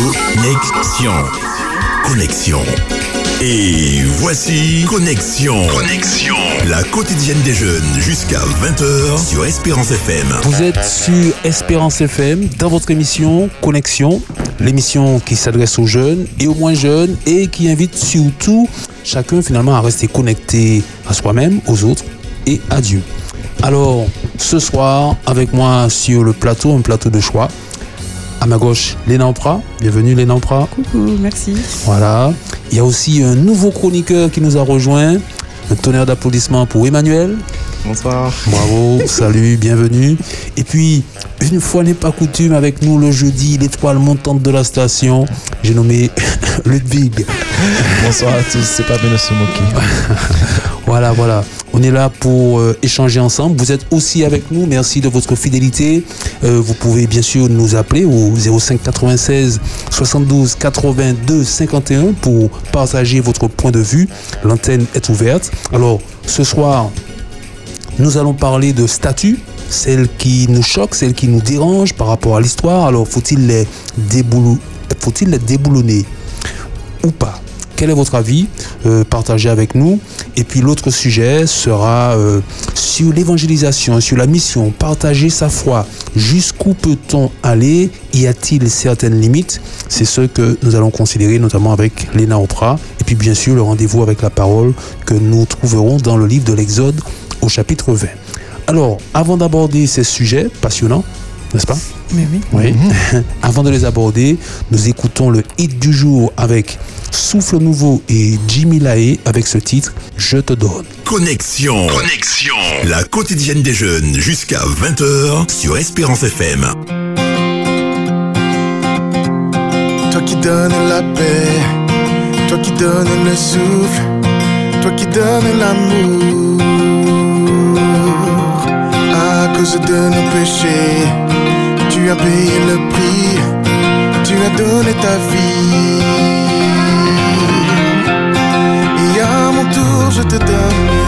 Connexion. Connexion. Et voici Connexion. Connexion. La quotidienne des jeunes jusqu'à 20h sur Espérance FM. Vous êtes sur Espérance FM dans votre émission Connexion, l'émission qui s'adresse aux jeunes et aux moins jeunes et qui invite surtout chacun finalement à rester connecté à soi-même, aux autres et à Dieu. Alors, ce soir, avec moi sur le plateau, un plateau de choix, à ma gauche, Léna Ampra. Bienvenue Léna Ampra. Coucou, merci. Voilà. Il y a aussi un nouveau chroniqueur qui nous a rejoint. Un tonnerre d'applaudissements pour Emmanuel. Bonsoir. Bravo, salut, bienvenue. Et puis, une fois n'est pas coutume, avec nous le jeudi, l'étoile montante de la station, j'ai nommé Ludwig. Bonsoir à tous, c'est pas bien de se moquer. Voilà, voilà. On est là pour euh, échanger ensemble. Vous êtes aussi avec nous. Merci de votre fidélité. Euh, vous pouvez bien sûr nous appeler au 05 96 72 82 51 pour partager votre point de vue. L'antenne est ouverte. Alors, ce soir, nous allons parler de statues, celles qui nous choquent, celles qui nous dérangent par rapport à l'histoire. Alors, faut-il les, déboulonner ou pas? Quel est votre avis Euh, Partagez avec nous. Et puis l'autre sujet sera euh, sur l'évangélisation, sur la mission, partager sa foi. Jusqu'où peut-on aller? Y a-t-il certaines limites? C'est ce que nous allons considérer notamment avec Léna Opra. Et puis bien sûr le rendez-vous avec la parole que nous trouverons dans le livre de l'Exode au chapitre 20. Alors, avant d'aborder ces sujets passionnants, n'est-ce pas? Mais oui. oui. Avant de les aborder, nous écoutons le hit du jour avec Souffle Nouveau et Jimmy Lae avec ce titre Je te donne. Connexion. Connexion. La quotidienne des jeunes jusqu'à 20h sur Espérance FM. Toi qui donnes la paix, toi qui donnes le souffle, toi qui donnes l'amour. De nos péchés, tu as payé le prix, tu as donné ta vie. Et à mon tour, je te donne.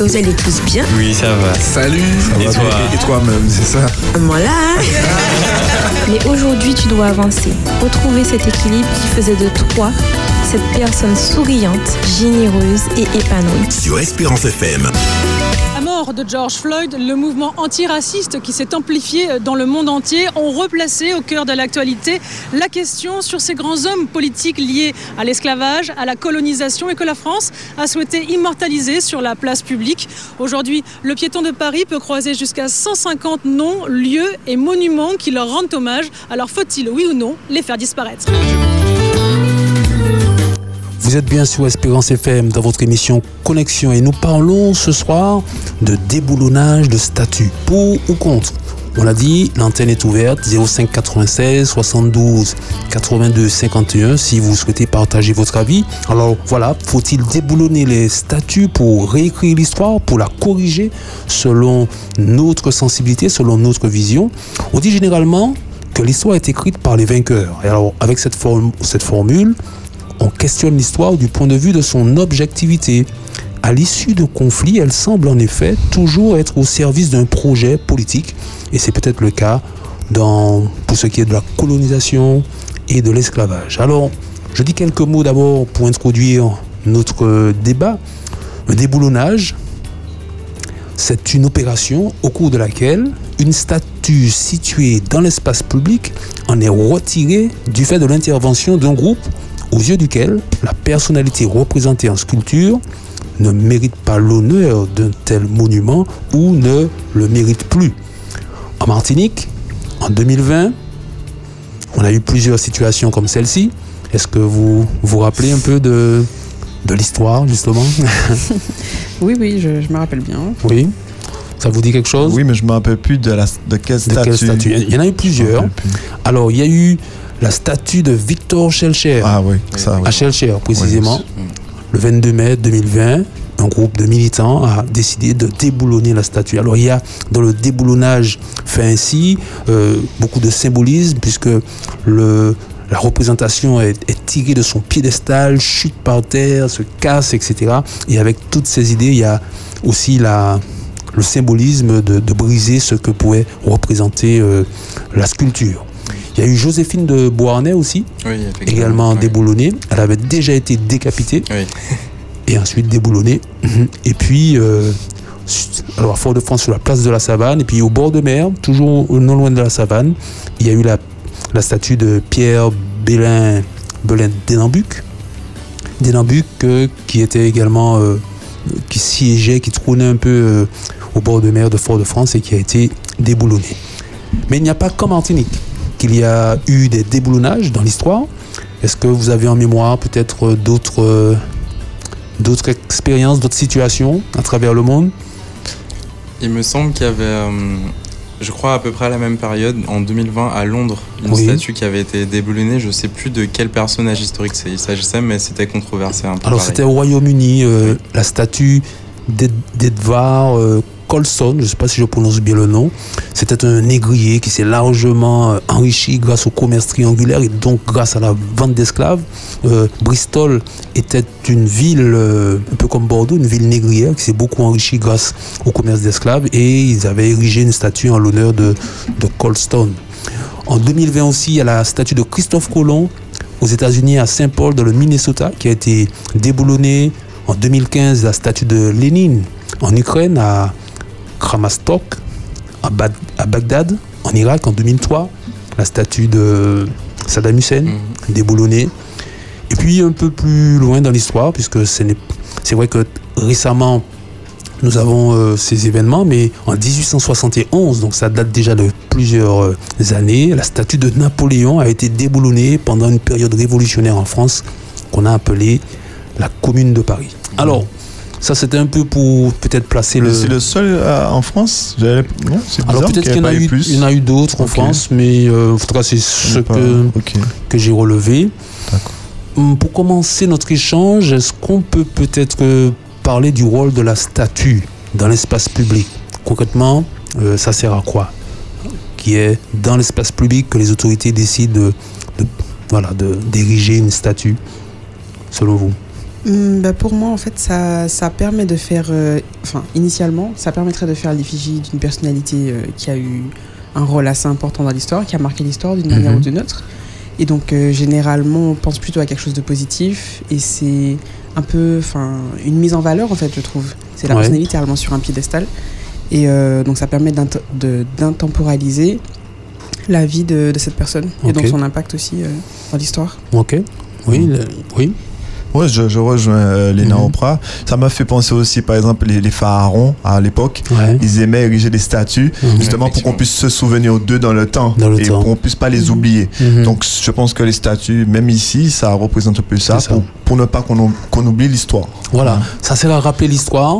Que vous allez tous bien. Oui, ça va. Salut Et toi Et toi-même, c'est ça Voilà. Mais aujourd'hui, tu dois avancer. Retrouver cet équilibre qui faisait de toi cette personne souriante, généreuse et épanouie. Sur Espérance FM. George Floyd, le mouvement antiraciste qui s'est amplifié dans le monde entier, ont replacé au cœur de l'actualité la question sur ces grands hommes politiques liés à l'esclavage, à la colonisation et que la France a souhaité immortaliser sur la place publique. Aujourd'hui, le piéton de Paris peut croiser jusqu'à 150 noms, lieux et monuments qui leur rendent hommage. Alors faut-il, oui ou non, les faire disparaître? Vous êtes bien sur Espérance FM dans votre émission Connexion et nous parlons ce soir de déboulonnage de statuts. Pour ou contre On l'a dit, l'antenne est ouverte 05 96 72 82 51 si vous souhaitez partager votre avis. Alors voilà, faut-il déboulonner les statuts pour réécrire l'histoire, pour la corriger selon notre sensibilité, selon notre vision? On dit généralement que l'histoire est écrite par les vainqueurs. Et alors avec cette formule, on questionne l'histoire du point de vue de son objectivité. À l'issue de conflits, elle semble en effet toujours être au service d'un projet politique, et c'est peut-être le cas dans, pour ce qui est de la colonisation et de l'esclavage. Alors, je dis quelques mots d'abord pour introduire notre débat. Le déboulonnage, c'est une opération au cours de laquelle une statue située dans l'espace public en est retirée du fait de l'intervention d'un groupe aux yeux duquel la personnalité représentée en sculpture ne mérite pas l'honneur d'un tel monument ou ne le mérite plus. En Martinique, en 2020, on a eu plusieurs situations comme celle-ci. Est-ce que vous vous rappelez un peu de, de l'histoire, justement? Oui, oui, je, je me rappelle bien. Oui. Ça vous dit quelque chose? Oui, mais je me rappelle plus de, la, de quelle De statue. quelle statue Il y en a eu plusieurs. Alors, il y a eu la statue de Victor Schellcher. Ah oui, ça oui. à Schellcher précisément, le 22 mai 2020, un groupe de militants a décidé de déboulonner la statue. Alors il y a dans le déboulonnage fait ainsi euh, beaucoup de symbolisme puisque le, la représentation est, est tirée de son piédestal, chute par terre, se casse, etc. Et avec toutes ces idées, il y a aussi la, le symbolisme de, de briser ce que pouvait représenter euh, la sculpture. Il y a eu Joséphine de Beauharnais aussi, Oui, également déboulonnée. Elle avait déjà été décapitée Oui. et ensuite déboulonnée. Et puis, euh, alors à Fort-de-France, sur la place de la Savane, et puis au bord de mer, toujours non loin de la Savane, il y a eu la, la statue de Pierre Bélin, Belin d'Énambuc. D'Énambuc, euh, qui était également, euh, qui siégeait, qui trônait un peu euh, au bord de mer de Fort-de-France et qui a été déboulonné. Mais il n'y a pas qu'en Martinique qu'il y a eu des déboulonnages dans l'histoire. Est-ce que vous avez en mémoire peut-être euh, d'autres euh, d'autres expériences, d'autres situations à travers le monde? Il me semble qu'il y avait, euh, je crois à peu près à la même période, en 2020 à Londres, une Oui. statue qui avait été déboulonnée. Je sais plus de quel personnage historique il s'agissait, mais c'était controversé un peu. Alors c'était au Royaume-Uni, euh, la statue d'Ed- d'Edvard euh, Colson, je ne sais pas si je prononce bien le nom, c'était un négrier qui s'est largement euh, enrichi grâce au commerce triangulaire et donc grâce à la vente d'esclaves. Euh, Bristol était une ville, euh, un peu comme Bordeaux, une ville négrière qui s'est beaucoup enrichie grâce au commerce d'esclaves et ils avaient érigé une statue en l'honneur de, de Colston. En 2020 aussi, il y a la statue de Christophe Colomb aux États-Unis à Saint-Paul dans le Minnesota qui a été déboulonnée. En 2015, la statue de Lénine en Ukraine à Kramastok, à, Bad- à Bagdad, en Irak en 2003. La statue de Saddam Hussein Mhm. déboulonnée. Et puis un peu plus loin dans l'histoire, puisque c'est vrai que récemment, nous avons euh, ces événements, mais en 1871, donc ça date déjà de plusieurs euh, années, la statue de Napoléon a été déboulonnée pendant une période révolutionnaire en France qu'on a appelée la Commune de Paris. Alors, ça c'était un peu pour peut-être placer Mais le... C'est le seul euh, en France c'est bizarre Alors peut-être qu'il y y en a eu d'autres en. France, mais euh, en tout cas c'est ce Pas- que, que j'ai relevé. D'accord. Hum, Pour commencer notre échange, est-ce qu'on peut peut-être euh, parler du rôle de la statue dans l'espace public? Concrètement, euh, ça sert à quoi? Qui est dans l'espace public que les autorités décident de, de- voilà, de- d'ériger une statue, selon vous? Hum, bah, pour moi, en fait, ça, ça permet de faire. euh, enfin, initialement, ça permettrait de faire l'effigie d'une personnalité euh, qui a eu un rôle assez important dans l'histoire, qui a marqué l'histoire d'une manière Mhm. ou d'une autre. Et donc, euh, généralement, on pense plutôt à quelque chose de positif. Et c'est un peu enfin, une mise en valeur, en fait, je trouve. C'est la Ouais. personne littéralement sur un piédestal. Et donc, ça permet d'intemporaliser la vie de, de cette personne. Et donc, son impact aussi dans l'histoire. Ok. Oui, le- oui. Ouais, je, je rejoins euh, Léna Mhm. Oprah. Ça m'a fait penser aussi, par exemple, les, les pharaons à l'époque. Ouais. Ils aimaient ériger des statues, Mhm. justement pour qu'on puisse se souvenir d'eux dans le temps Dans le et temps. qu'on puisse pas les oublier. Mhm. Donc, je pense que les statues, même ici, ça représente un peu ça, C'est ça. Pour, pour ne pas qu'on ou- qu'on oublie l'histoire. Voilà, ça sert à rappeler l'histoire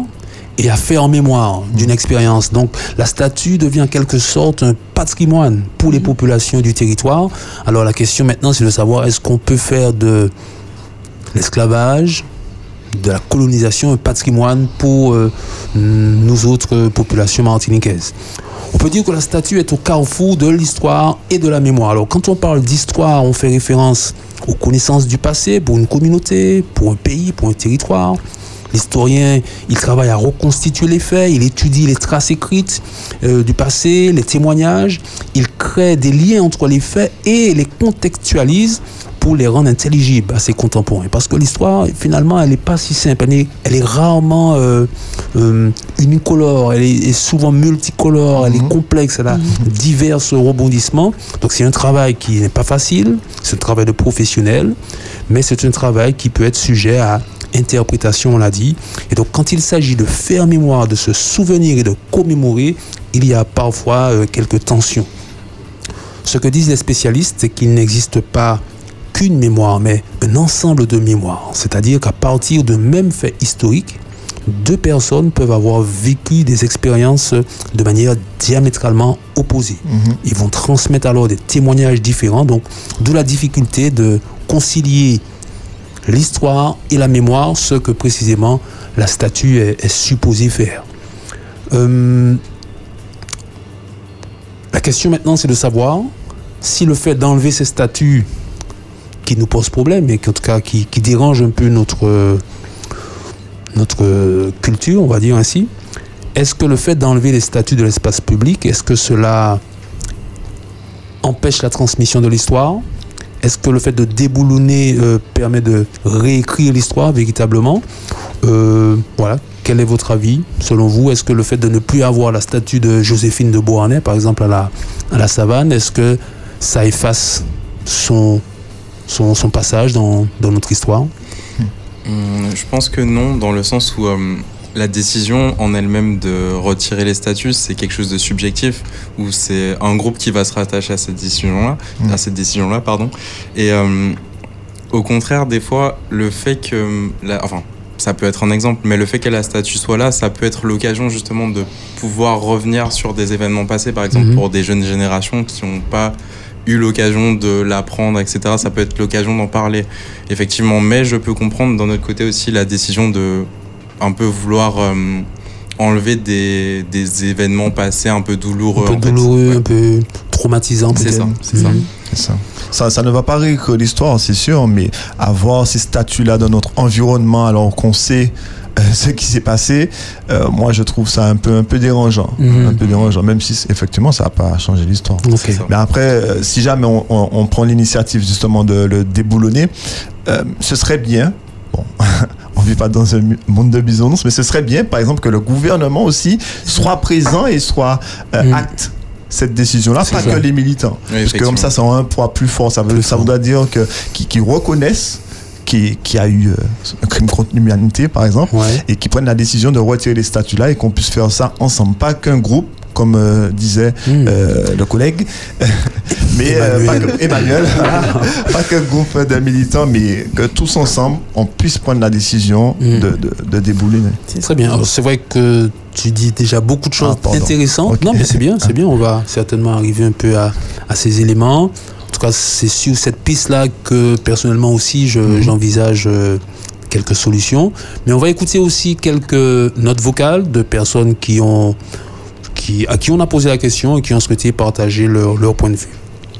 et à faire en mémoire d'une expérience. Donc la statue devient en quelque sorte un patrimoine pour les populations du territoire. Alors la question maintenant c'est de savoir est-ce qu'on peut faire de l'esclavage, de la colonisation un patrimoine pour euh, nous autres populations martiniquaises. On peut dire que la statue est au carrefour de l'histoire et de la mémoire. Alors quand on parle d'histoire, on fait référence aux connaissances du passé pour une communauté, pour un pays, pour un territoire. L'historien, il travaille à reconstituer les faits, il étudie les traces écrites euh, du passé, les témoignages, il crée des liens entre les faits et les contextualise pour les rendre intelligibles à ses contemporains. Parce que l'histoire, finalement, elle n'est pas si simple. Elle est, elle est rarement euh, euh, unicolore, elle est, est souvent multicolore, elle est complexe, elle a divers rebondissements. Donc c'est un travail qui n'est pas facile, c'est un travail de professionnel, mais c'est un travail qui peut être sujet à interprétation, on l'a dit. Et donc quand il s'agit de faire mémoire, de se souvenir et de commémorer, il y a parfois euh, quelques tensions. Ce que disent les spécialistes, c'est qu'il n'existe pas qu'une mémoire, mais un ensemble de mémoires. C'est-à-dire qu'à partir de même fait historique, deux personnes peuvent avoir vécu des expériences de manière diamétralement opposée. Ils vont transmettre alors des témoignages différents, donc d'où la difficulté de concilier l'histoire et la mémoire, ce que précisément la statue est, est supposée faire. Euh, la question maintenant, c'est de savoir si le fait d'enlever ces statues qui nous posent problème et qui, en tout cas qui, dérangent un peu notre, notre culture, on va dire ainsi, est-ce que le fait d'enlever les statues de l'espace public, est-ce que cela empêche la transmission de l'histoire? Est-ce que le fait de déboulonner euh, permet de réécrire l'histoire véritablement? Euh, Voilà. Quel est votre avis selon vous? Est-ce que le fait de ne plus avoir la statue de Joséphine de Beauharnais, par exemple à la, à la savane, est-ce que ça efface son, son, son passage dans, dans notre histoire Hum, Je pense que non, dans le sens où euh, la décision en elle-même de retirer les statuts, c'est quelque chose de subjectif, où c'est un groupe qui va se rattacher à cette décision-là, à cette décision-là, pardon. Et euh, au contraire, des fois, le fait que, la, enfin, ça peut être un exemple, mais le fait que la statue soit là, ça peut être l'occasion justement de pouvoir revenir sur des événements passés, par exemple Mhm. pour des jeunes générations qui n'ont pas eu l'occasion de l'apprendre, etc. Ça peut être l'occasion d'en parler, effectivement. Mais je peux comprendre d'un autre côté aussi la décision de un peu vouloir euh, enlever des, des événements passés un peu douloureux. Un peu en fait. douloureux, un peu traumatisant C'est peut-être. ça, c'est ça. Mhm. C'est ça. ça. Ça ne va pas réécrire l'histoire, c'est sûr, mais avoir ces statuts-là dans notre environnement alors qu'on sait ce qui s'est passé, euh, moi je trouve ça un peu, un peu dérangeant. Mhm. Un peu dérangeant, même si effectivement ça n'a pas changé l'histoire. Mais après, euh, si jamais on, on- on prend l'initiative justement de le déboulonner, euh, ce serait bien. Bon, on vit pas dans un monde de bisounours, mais ce serait bien, par exemple, que le gouvernement aussi soit présent et soit euh, Mm. acte cette décision-là, pas ça. que les militants. Oui, Parce que comme ça, ça a un poids plus fort. Ça, veut, Plus ça voudrait dire que qui, qui reconnaissent y a eu euh, un crime contre l'humanité, par exemple, Ouais. et qui prennent la décision de retirer les statuts-là et qu'on puisse faire ça ensemble, pas qu'un groupe. Comme euh, disait Mm. euh, le collègue, mais euh, pas Emmanuel. que, Emmanuel, pas qu'un groupe de militants, mais que tous ensemble, on puisse prendre la décision Mm. de, de, de déboulonner. Très bien. Alors, C'est vrai que tu dis déjà beaucoup de choses Ah, intéressantes. Non, mais c'est bien, c'est bien. On va certainement arriver un peu à, à ces éléments. En tout cas, c'est sur cette piste-là que personnellement aussi, je- Mhm. j'envisage euh, quelques solutions. Mais on va écouter aussi quelques notes vocales de personnes qui ont, qui, à qui on a posé la question et qui ont souhaité partager leur, leur point de vue.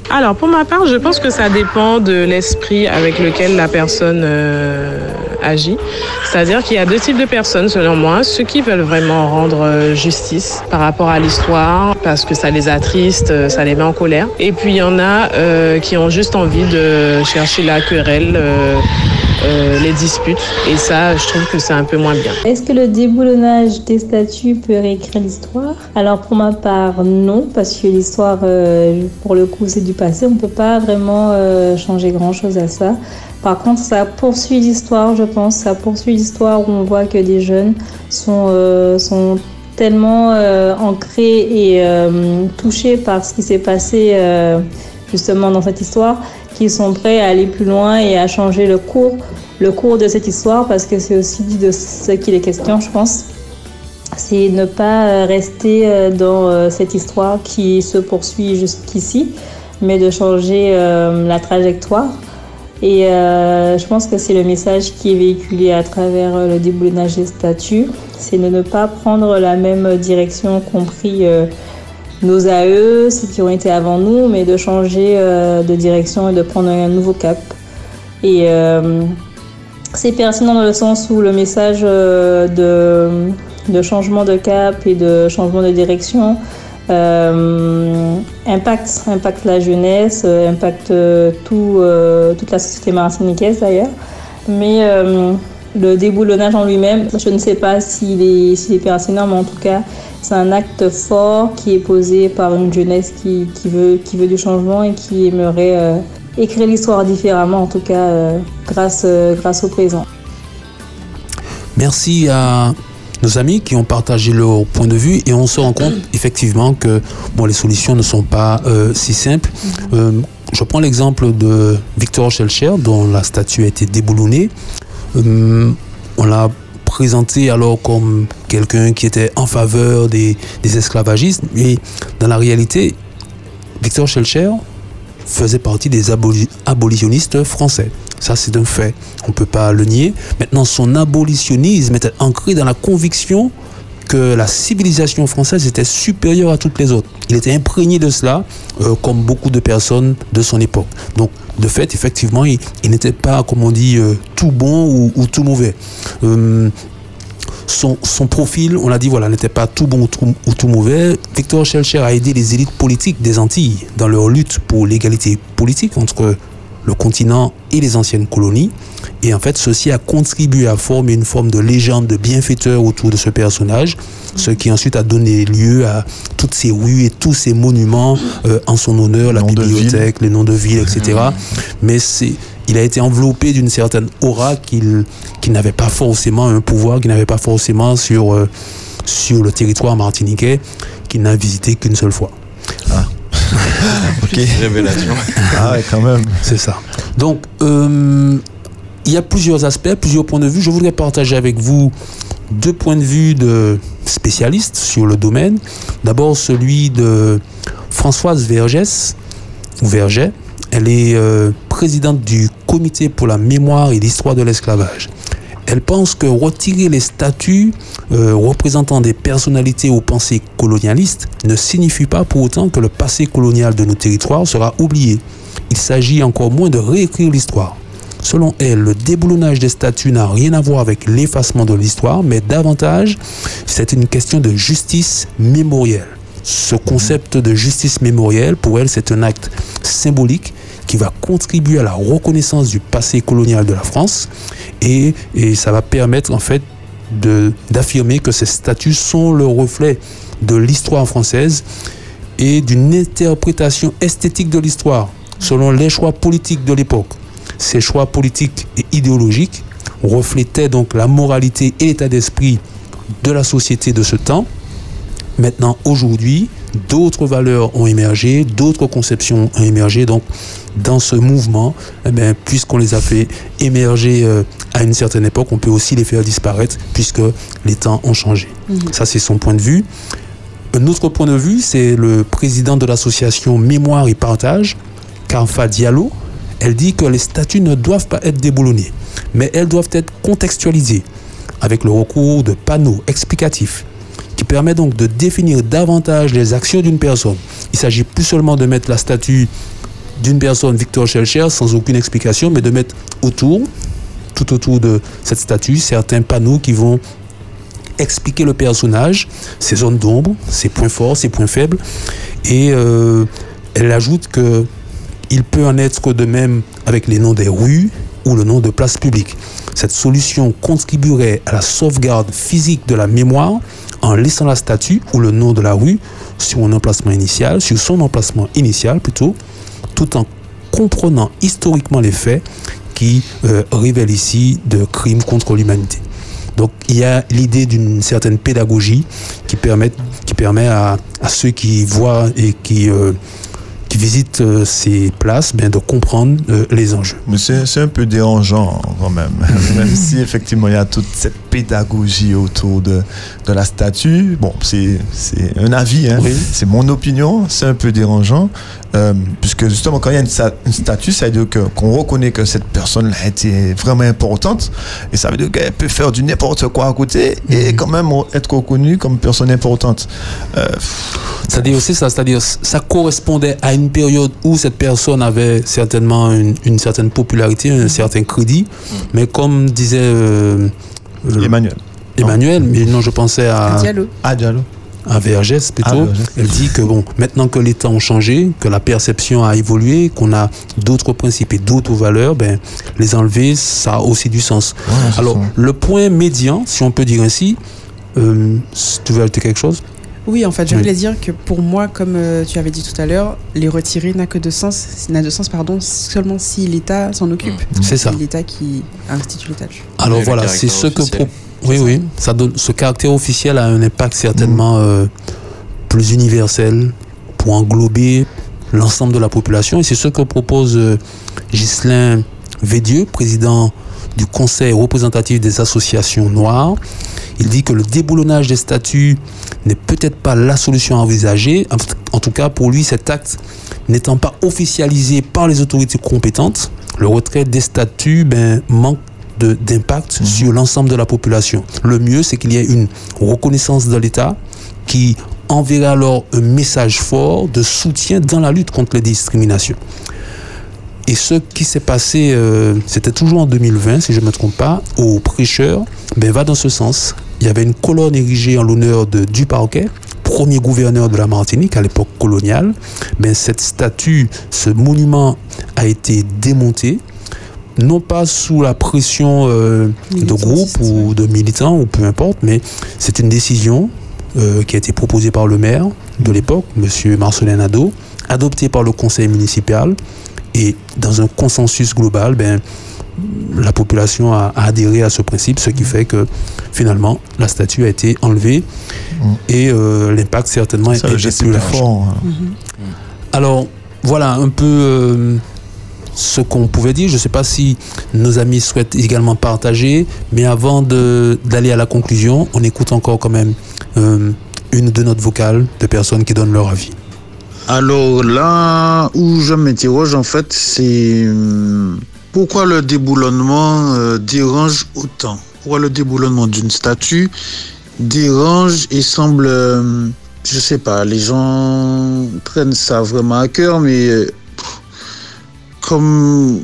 Alors, pour ma part, je pense que ça dépend de l'esprit avec lequel la personne euh, agit. C'est-à-dire qu'il y a deux types de personnes, selon moi. Ceux qui veulent vraiment rendre euh, justice par rapport à l'histoire, parce que ça les attriste, euh, ça les met en colère. Et puis, il y en a qui ont juste envie de chercher la querelle, euh, les disputes. Et ça, je trouve que c'est un peu moins bien. Est-ce que le déboulonnage des statues peut réécrire l'histoire? Alors pour ma part, non, parce que l'histoire, euh, pour le coup, c'est du passé. On ne peut pas vraiment euh, changer grand-chose à ça. Par contre, ça poursuit l'histoire, je pense. Ça poursuit l'histoire où on voit que des jeunes sont, sont tellement ancrés et touchés par ce qui s'est passé justement dans cette histoire qu'ils sont prêts à aller plus loin et à changer le cours, le cours de cette histoire parce que c'est aussi de ce qu'il est question, je pense. C'est ne pas euh, rester euh, dans euh, cette histoire qui se poursuit jusqu'ici, mais de changer la trajectoire. Et je pense que c'est le message qui est véhiculé à travers le déboulonnage des statuts. C'est de ne pas prendre la même direction qu'ont pris euh, nos AE, ceux qui ont été avant nous, mais de changer euh, de direction et de prendre un nouveau cap. Et euh, c'est pertinent dans le sens où le message euh, de, de changement de cap et de changement de direction impacte, impacte la jeunesse, impacte tout, toute la société martiniquaise d'ailleurs. Mais le déboulonnage en lui-même, je ne sais pas s'il est, s'il est pertinent, mais en tout cas, c'est un acte fort qui est posé par une jeunesse qui, qui veut, qui veut du changement et qui aimerait euh, écrire l'histoire différemment, en tout cas euh, grâce, euh, grâce au présent. Merci à nos amis qui ont partagé leur point de vue et on se rend compte effectivement que bon, les solutions ne sont pas si simples. Euh, je prends l'exemple de Victor Schellcher dont la statue a été déboulonnée. Euh, on l'a présenté alors comme quelqu'un qui était en faveur des, esclavagistes, mais dans la réalité, Victor Schellcher faisait partie des aboli- abolitionnistes français. Ça, c'est un fait. On ne peut pas le nier. Maintenant, son abolitionnisme était ancré dans la conviction que la civilisation française était supérieure à toutes les autres. Il était imprégné de cela, euh, comme beaucoup de personnes de son époque. Donc, de fait, effectivement, il, n'était pas, comme on dit, euh, tout bon ou, ou tout mauvais. Euh, son, profil, on l'a dit, voilà, n'était pas tout bon ou tout, ou tout mauvais. Victor Schellcher a aidé les élites politiques des Antilles dans leur lutte pour l'égalité politique entre le continent et les anciennes colonies. Et en fait, ceci a contribué à former une forme de légende de bienfaiteur autour de ce personnage, ce qui ensuite a donné lieu à toutes ces rues et tous ces monuments euh, en son honneur, la bibliothèque, les noms de villes, etc. Mais c'est il a été enveloppé d'une certaine aura qu'il qu'il n'avait pas forcément un pouvoir, qu'il n'avait pas forcément sur, euh, sur le territoire martiniquais, qu'il n'a visité qu'une seule fois. Ok. Révélation. Ah ouais, quand même. C'est ça. Donc, euh, il y a plusieurs aspects, plusieurs points de vue. Je voudrais partager avec vous deux points de vue de spécialistes sur le domaine. D'abord, celui de Françoise Vergès, ou Verget. Elle est euh, présidente du Comité pour la mémoire et l'histoire de l'esclavage. Elle pense que retirer les statuts euh, représentant des personnalités aux pensées colonialistes ne signifie pas pour autant que le passé colonial de nos territoires sera oublié. Il s'agit encore moins de réécrire l'histoire. Selon elle, le déboulonnage des statuts n'a rien à voir avec l'effacement de l'histoire, mais davantage, c'est une question de justice mémorielle. Ce concept de justice mémorielle, pour elle, c'est un acte symbolique qui va contribuer à la reconnaissance du passé colonial de la France et, ça va permettre en fait d'affirmer que ces statuts sont le reflet de l'histoire française et d'une interprétation esthétique de l'histoire selon les choix politiques de l'époque. Ces choix politiques et idéologiques reflétaient donc la moralité et l'état d'esprit de la société de ce temps. Maintenant, aujourd'hui, d'autres valeurs ont émergé, d'autres conceptions ont émergé. Donc, dans ce mouvement, eh bien, puisqu'on les a fait émerger euh, à une certaine époque, on peut aussi les faire disparaître puisque les temps ont changé. Ça, c'est son point de vue. Un autre point de vue, c'est le président de l'association Mémoire et Partage, Karfa Diallo. Elle dit que les statuts ne doivent pas être déboulonnés, mais elles doivent être contextualisées avec le recours de panneaux explicatifs permet donc de définir davantage les actions d'une personne. Il s'agit plus seulement de mettre la statue d'une personne, Victor Schellcher, sans aucune explication, mais de mettre autour, tout autour de cette statue, certains panneaux qui vont expliquer le personnage, ses zones d'ombre, ses points forts, ses points faibles. Et euh, elle ajoute que il peut en être de même avec les noms des rues ou le nom de places publiques. Cette solution contribuerait à la sauvegarde physique de la mémoire en laissant la statue ou le nom de la rue sur emplacement initial, sur son emplacement initial plutôt, tout en comprenant historiquement les faits qui euh, révèlent ici de crimes contre l'humanité. Donc il y a l'idée d'une certaine pédagogie qui permet, à, ceux qui voient et qui, euh, visitent euh, ces places de comprendre les enjeux. Mais c'est un peu dérangeant quand même. même si effectivement il y a toute cette pédagogie autour de, de la statue. Bon, c'est c'est un avis, hein. c'est mon opinion, c'est un peu dérangeant. euh, puisque justement, quand il y a une, sta- une statue, ça veut dire qu'on reconnaît que cette personne a été vraiment importante. Et ça veut dire qu'elle peut faire du n'importe quoi à côté et quand même être reconnue comme personne importante. Euh, C'est-à-dire aussi ça, c'est-à-dire ça correspondait à une période où cette personne avait certainement une, une certaine popularité, un certain crédit, mais comme disait euh, euh, Emmanuel. Emmanuel, mais non, je pensais à À Diallo. Ah, Diallo. à Vergès plutôt. Ah, Vergès. Elle dit que bon, maintenant que les temps ont changé, que la perception a évolué, qu'on a d'autres principes et d'autres valeurs, ben les enlever, ça a aussi du sens. Alors ça. le point médian, si on peut dire ainsi, euh, tu veux ajouter quelque chose? Oui, en fait, je Oui. voulais dire que pour moi, comme euh, tu avais dit tout à l'heure, les retirer n'a que de sens, n'a de sens pardon, seulement si l'État s'en occupe. C'est ça. l'État qui institue l'état. Alors Et le voilà, c'est ce que pro- oui oui, ça donne ce caractère officiel a un impact certainement euh, plus universel pour englober l'ensemble de la population et c'est ce que propose euh, Ghislain Védieux, président du Conseil représentatif des associations noires. Il dit que le déboulonnage des statuts n'est peut-être pas la solution à envisager. En tout- cas, pour lui, cet acte n'étant pas officialisé par les autorités compétentes, le retrait des statuts ben, manque d'impact sur l'ensemble de la population. Le mieux, c'est qu'il y ait une reconnaissance de l'État qui enverrait alors un message fort de soutien dans la lutte contre les discriminations. Et ce qui s'est passé, euh, c'était toujours en 2020, si je ne me trompe pas, au prêcheur, ben, va dans ce sens. Il y avait une colonne érigée en l'honneur de Duparquet, premier gouverneur de la Martinique à l'époque coloniale. Ben, cette statue, ce monument a été démonté, non pas sous la pression euh, de groupes ou de militants, ou peu importe, mais c'est une décision euh, qui a été proposée par le maire de l'époque, M. Marcelin Nadeau, adoptée par le conseil municipal, et dans un consensus global, ben, la population a, a adhéré à ce principe, ce qui fait que finalement la statue a été enlevée et euh, l'impact certainement Ça, est, plus large. fort, hein. Alors voilà un peu euh, ce qu'on pouvait dire. Je ne sais pas si nos amis souhaitent également partager, mais avant d'aller à la conclusion, on écoute encore quand même euh, une de notre vocale de personnes qui donnent leur avis. Alors là où je m'interroge en fait, c'est hum, pourquoi le déboulonnement euh, dérange autant? Pourquoi le déboulonnement d'une statue dérange et semble, euh, je sais pas, les gens prennent ça vraiment à cœur, mais euh, comme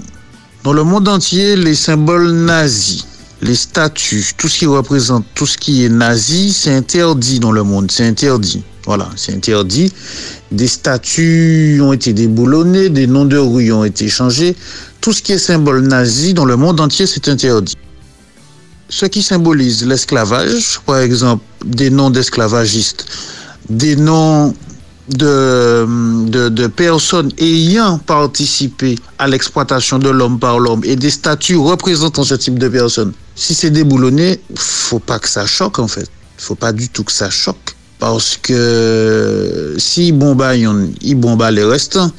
dans le monde entier, les symboles nazis, les statues, tout ce qui représente, tout ce qui est nazi, c'est interdit dans le monde, c'est interdit. Voilà, c'est interdit. Des statues ont été déboulonnées, des noms de rues ont été changés. Tout ce qui est symbole nazi dans le monde entier, c'est interdit. Ce qui symbolise l'esclavage, par exemple, des noms d'esclavagistes, des noms de, de, personnes ayant participé à l'exploitation de l'homme par l'homme et des statues représentant ce type de personnes. Si c'est déboulonné, faut pas que ça choque en fait. Faut pas du tout que ça choque. Parce que si bomba, ils bomba les restants,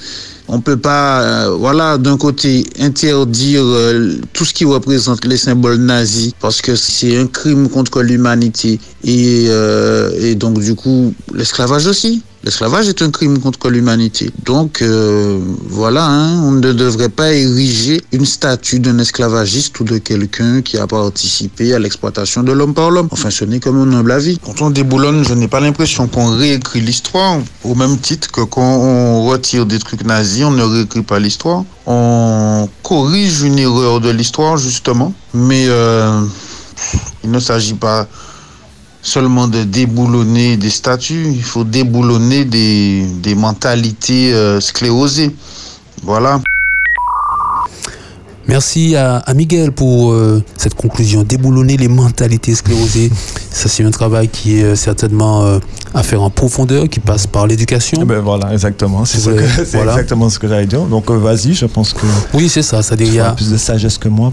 on peut pas, euh, voilà, d'un côté interdire euh, tout ce qui représente les symboles nazis parce que c'est un crime contre l'humanité et, euh, et donc du coup l'esclavage aussi. L'esclavage est un crime contre l'humanité. Donc euh, voilà, hein, on ne devrait pas ériger une statue d'un esclavagiste ou de quelqu'un qui a participé à l'exploitation de l'homme par l'homme. Enfin, ce n'est comme un humble avis. Quand on déboulonne, je n'ai pas l'impression qu'on réécrit l'histoire au même titre que quand on retire des trucs nazis, on ne réécrit pas l'histoire. On corrige une erreur de l'histoire justement, mais euh, il ne s'agit pas seulement de déboulonner des statues, il faut déboulonner des, des mentalités euh, sclérosées. Voilà. Merci à, à Miguel pour euh, cette conclusion. Déboulonner les mentalités sclérosées, ça c'est un travail qui est euh, certainement euh, à faire en profondeur, qui passe par l'éducation. Eh ben voilà, exactement. C'est ce voilà. exactement ce que j'allais dire. Donc euh, vas-y, je pense que Oui, c'est ça. C'est-à-dire, il y a- plus de sagesse que moi.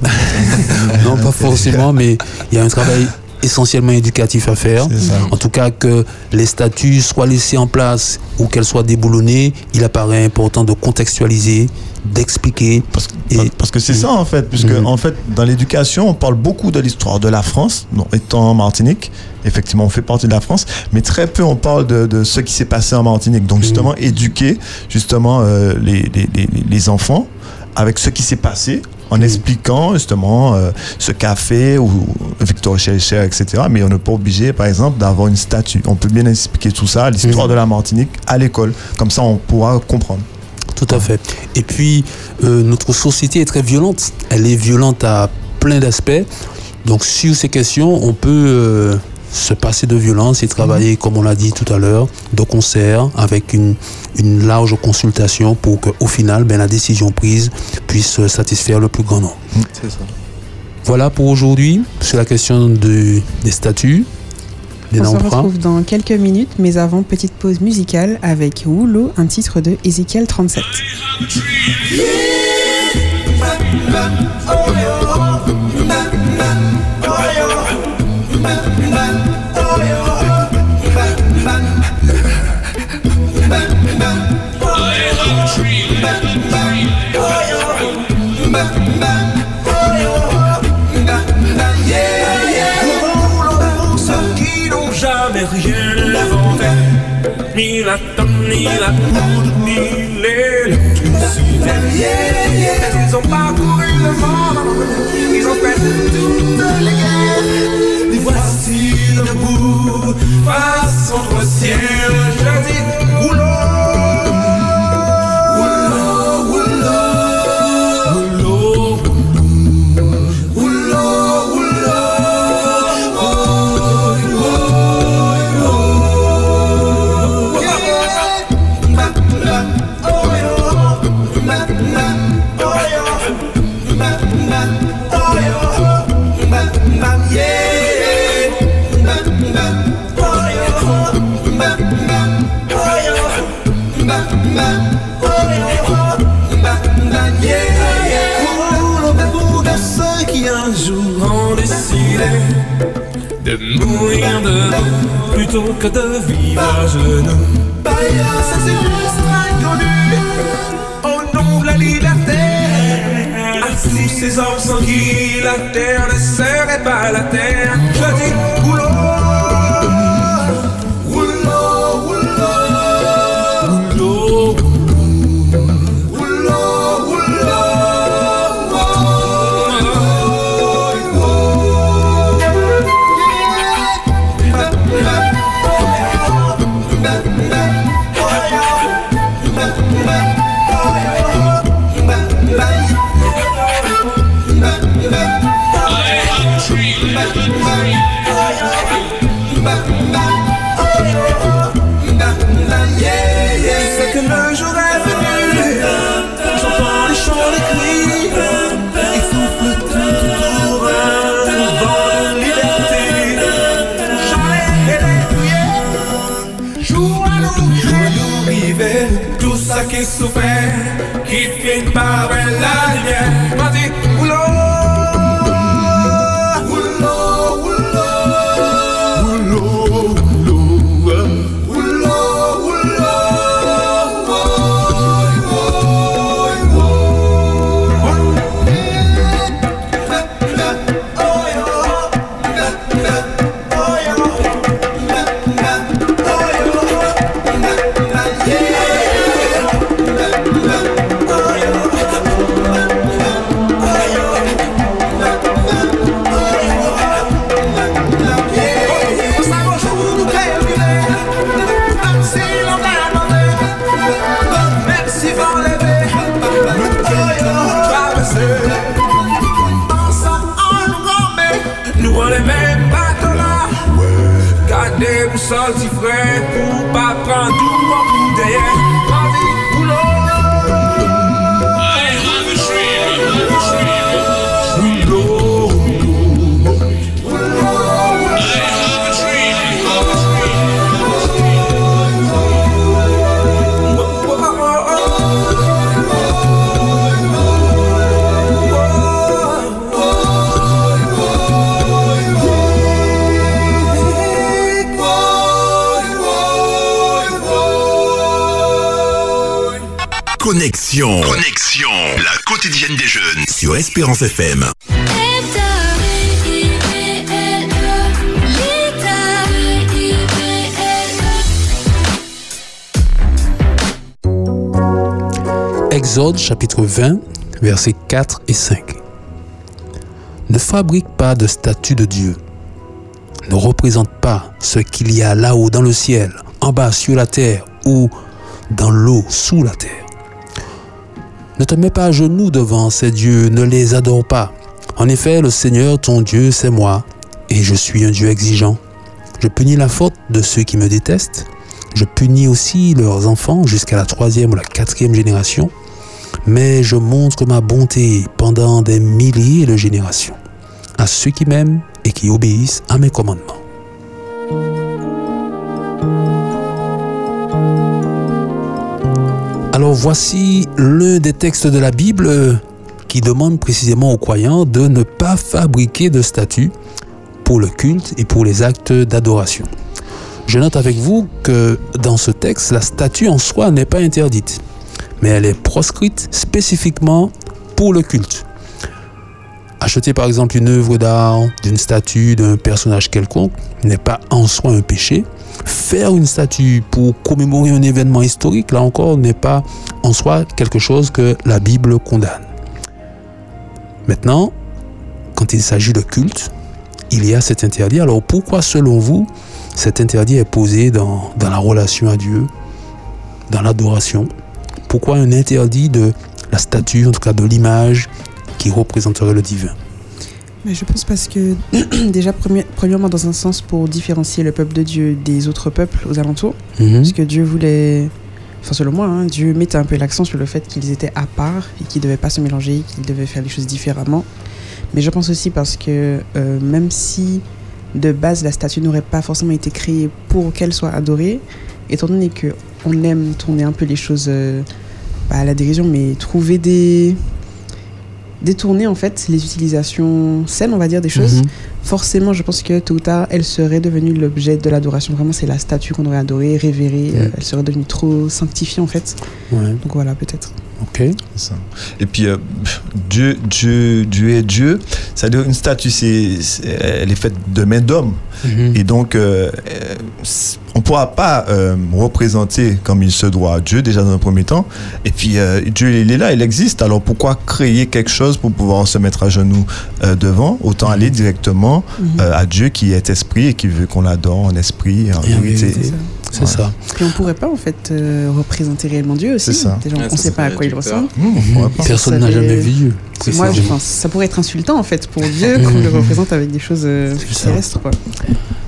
non, pas forcément, mais il y a un travail essentiellement éducatif à faire. En tout cas, que les statuts soient laissés en place ou qu'elles soient déboulonnées, il apparaît important de contextualiser, d'expliquer. Et... Parce que c'est ça en fait, puisque Mhm. en fait dans l'éducation on parle beaucoup de l'histoire de la France, non, étant en Martinique, effectivement on fait partie de la France, mais très peu on parle de, de ce qui s'est passé en Martinique. Donc justement éduquer justement euh, les, les, les, les enfants avec ce qui s'est passé en expliquant justement euh, ce qu'a fait ou Victor Schellcher, etc. Mais on n'est pas obligé, par exemple, d'avoir une statue. On peut bien expliquer tout ça, l'histoire de la Martinique à l'école. Comme ça, on pourra comprendre. Tout à fait. Et puis, euh, notre société est très violente. Elle est violente à plein d'aspects. Donc, sur ces questions, on peut euh, se passer de violence et travailler, comme on l'a dit tout à l'heure, de concert avec une, une large consultation pour qu'au final, ben, la décision prise puisse satisfaire le plus grand nombre. C'est ça. Voilà pour aujourd'hui sur la question de- des statuts, des On se retrouve dans quelques minutes, mais avant, petite pause musicale avec Woolo, un titre de Ezekiel 37. Ni la tonne, ni la poudre, ni l'électricité. Ils ont parcouru le monde, ils ont fait toutes les guerres. Les voici debout, face plutôt que de vivre à genoux. Ça c'est inconnu au nom de la liberté. À tous ces hommes sans qui la terre ne serait pas la terre. Je dis rouleau, vivait, tout ça qui souffrait, qui finit par voir la lumière. M'a Connexion. La quotidienne des jeunes sur Espérance FM. Exode chapitre 20, versets 4 et 5. Ne fabrique pas de statue de Dieu. Ne représente pas ce qu'il y a là-haut dans le ciel, en bas sur la terre ou dans l'eau sous la terre. Ne te mets pas à genoux devant ces dieux, ne les adore pas. En effet, le Seigneur ton Dieu, c'est moi, et je suis un Dieu exigeant. Je punis la faute de ceux qui me détestent. Je punis aussi leurs enfants jusqu'à la troisième ou la quatrième génération. Mais je montre ma bonté pendant des milliers de générations à ceux qui m'aiment et qui obéissent à mes commandements. Voici l'un des textes de la Bible qui demande précisément aux croyants de ne pas fabriquer de statues pour le culte et pour les actes d'adoration. Je note avec vous que dans ce texte, la statue en soi n'est pas interdite, mais elle est proscrite spécifiquement pour le culte. Acheter par exemple une œuvre d'art, d'une statue, d'un personnage quelconque n'est pas en soi un péché. Faire une statue pour commémorer un événement historique, là encore, n'est pas en soi quelque chose que la Bible condamne. Maintenant, quand il s'agit de culte, il y a cet interdit. Alors pourquoi, selon vous, cet interdit est posé dans, la relation à Dieu, dans l'adoration? Pourquoi un interdit de la statue, en tout cas de l'image qui représenterait le divin Mais je pense parce que déjà premier- premièrement dans un sens pour différencier le peuple de Dieu des autres peuples aux alentours, Mhm. parce que Dieu voulait, enfin selon moi, hein, Dieu mettait un peu l'accent sur le fait qu'ils étaient à part et qu'ils ne devaient pas se mélanger, qu'ils devaient faire les choses différemment. Mais je pense aussi parce que euh, même si de base la statue n'aurait pas forcément été créée pour qu'elle soit adorée, étant donné que on aime tourner un peu les choses euh, pas à la dérision, mais trouver des détourner en fait les utilisations saines, on va dire, des choses, Mhm. forcément, je pense que tôt ou tard, elle serait devenue l'objet de l'adoration. Vraiment, c'est la statue qu'on aurait adorée, révérée. Elle serait devenue trop sanctifiée en fait. Ouais. Donc voilà, peut-être. Ok. Ça. Et puis, euh, Dieu, Dieu, Dieu est Dieu. C'est-à-dire, une statue, c'est, c'est- elle est faite de main d'homme. Mhm. Et donc, euh, on ne pourra pas euh, représenter comme il se doit Dieu, déjà dans un premier temps. Et puis, Dieu, il est là, il existe. Alors, pourquoi créer quelque chose pour pouvoir se mettre à genoux devant? Autant aller directement Mhm. à Dieu qui est esprit et qui veut qu'on l'adore en esprit, Et en vérité. C'est Ouais. ça. Puis on pourrait pas en fait euh, représenter réellement Dieu aussi. C'est ça. Déjà, Ouais, on ne sait pas à quoi il ressemble. Mmh. Personne n'a jamais vu Dieu. Moi, je précisément. pense ça pourrait être insultant en fait pour Dieu qu'on le représente avec des choses euh, terrestres.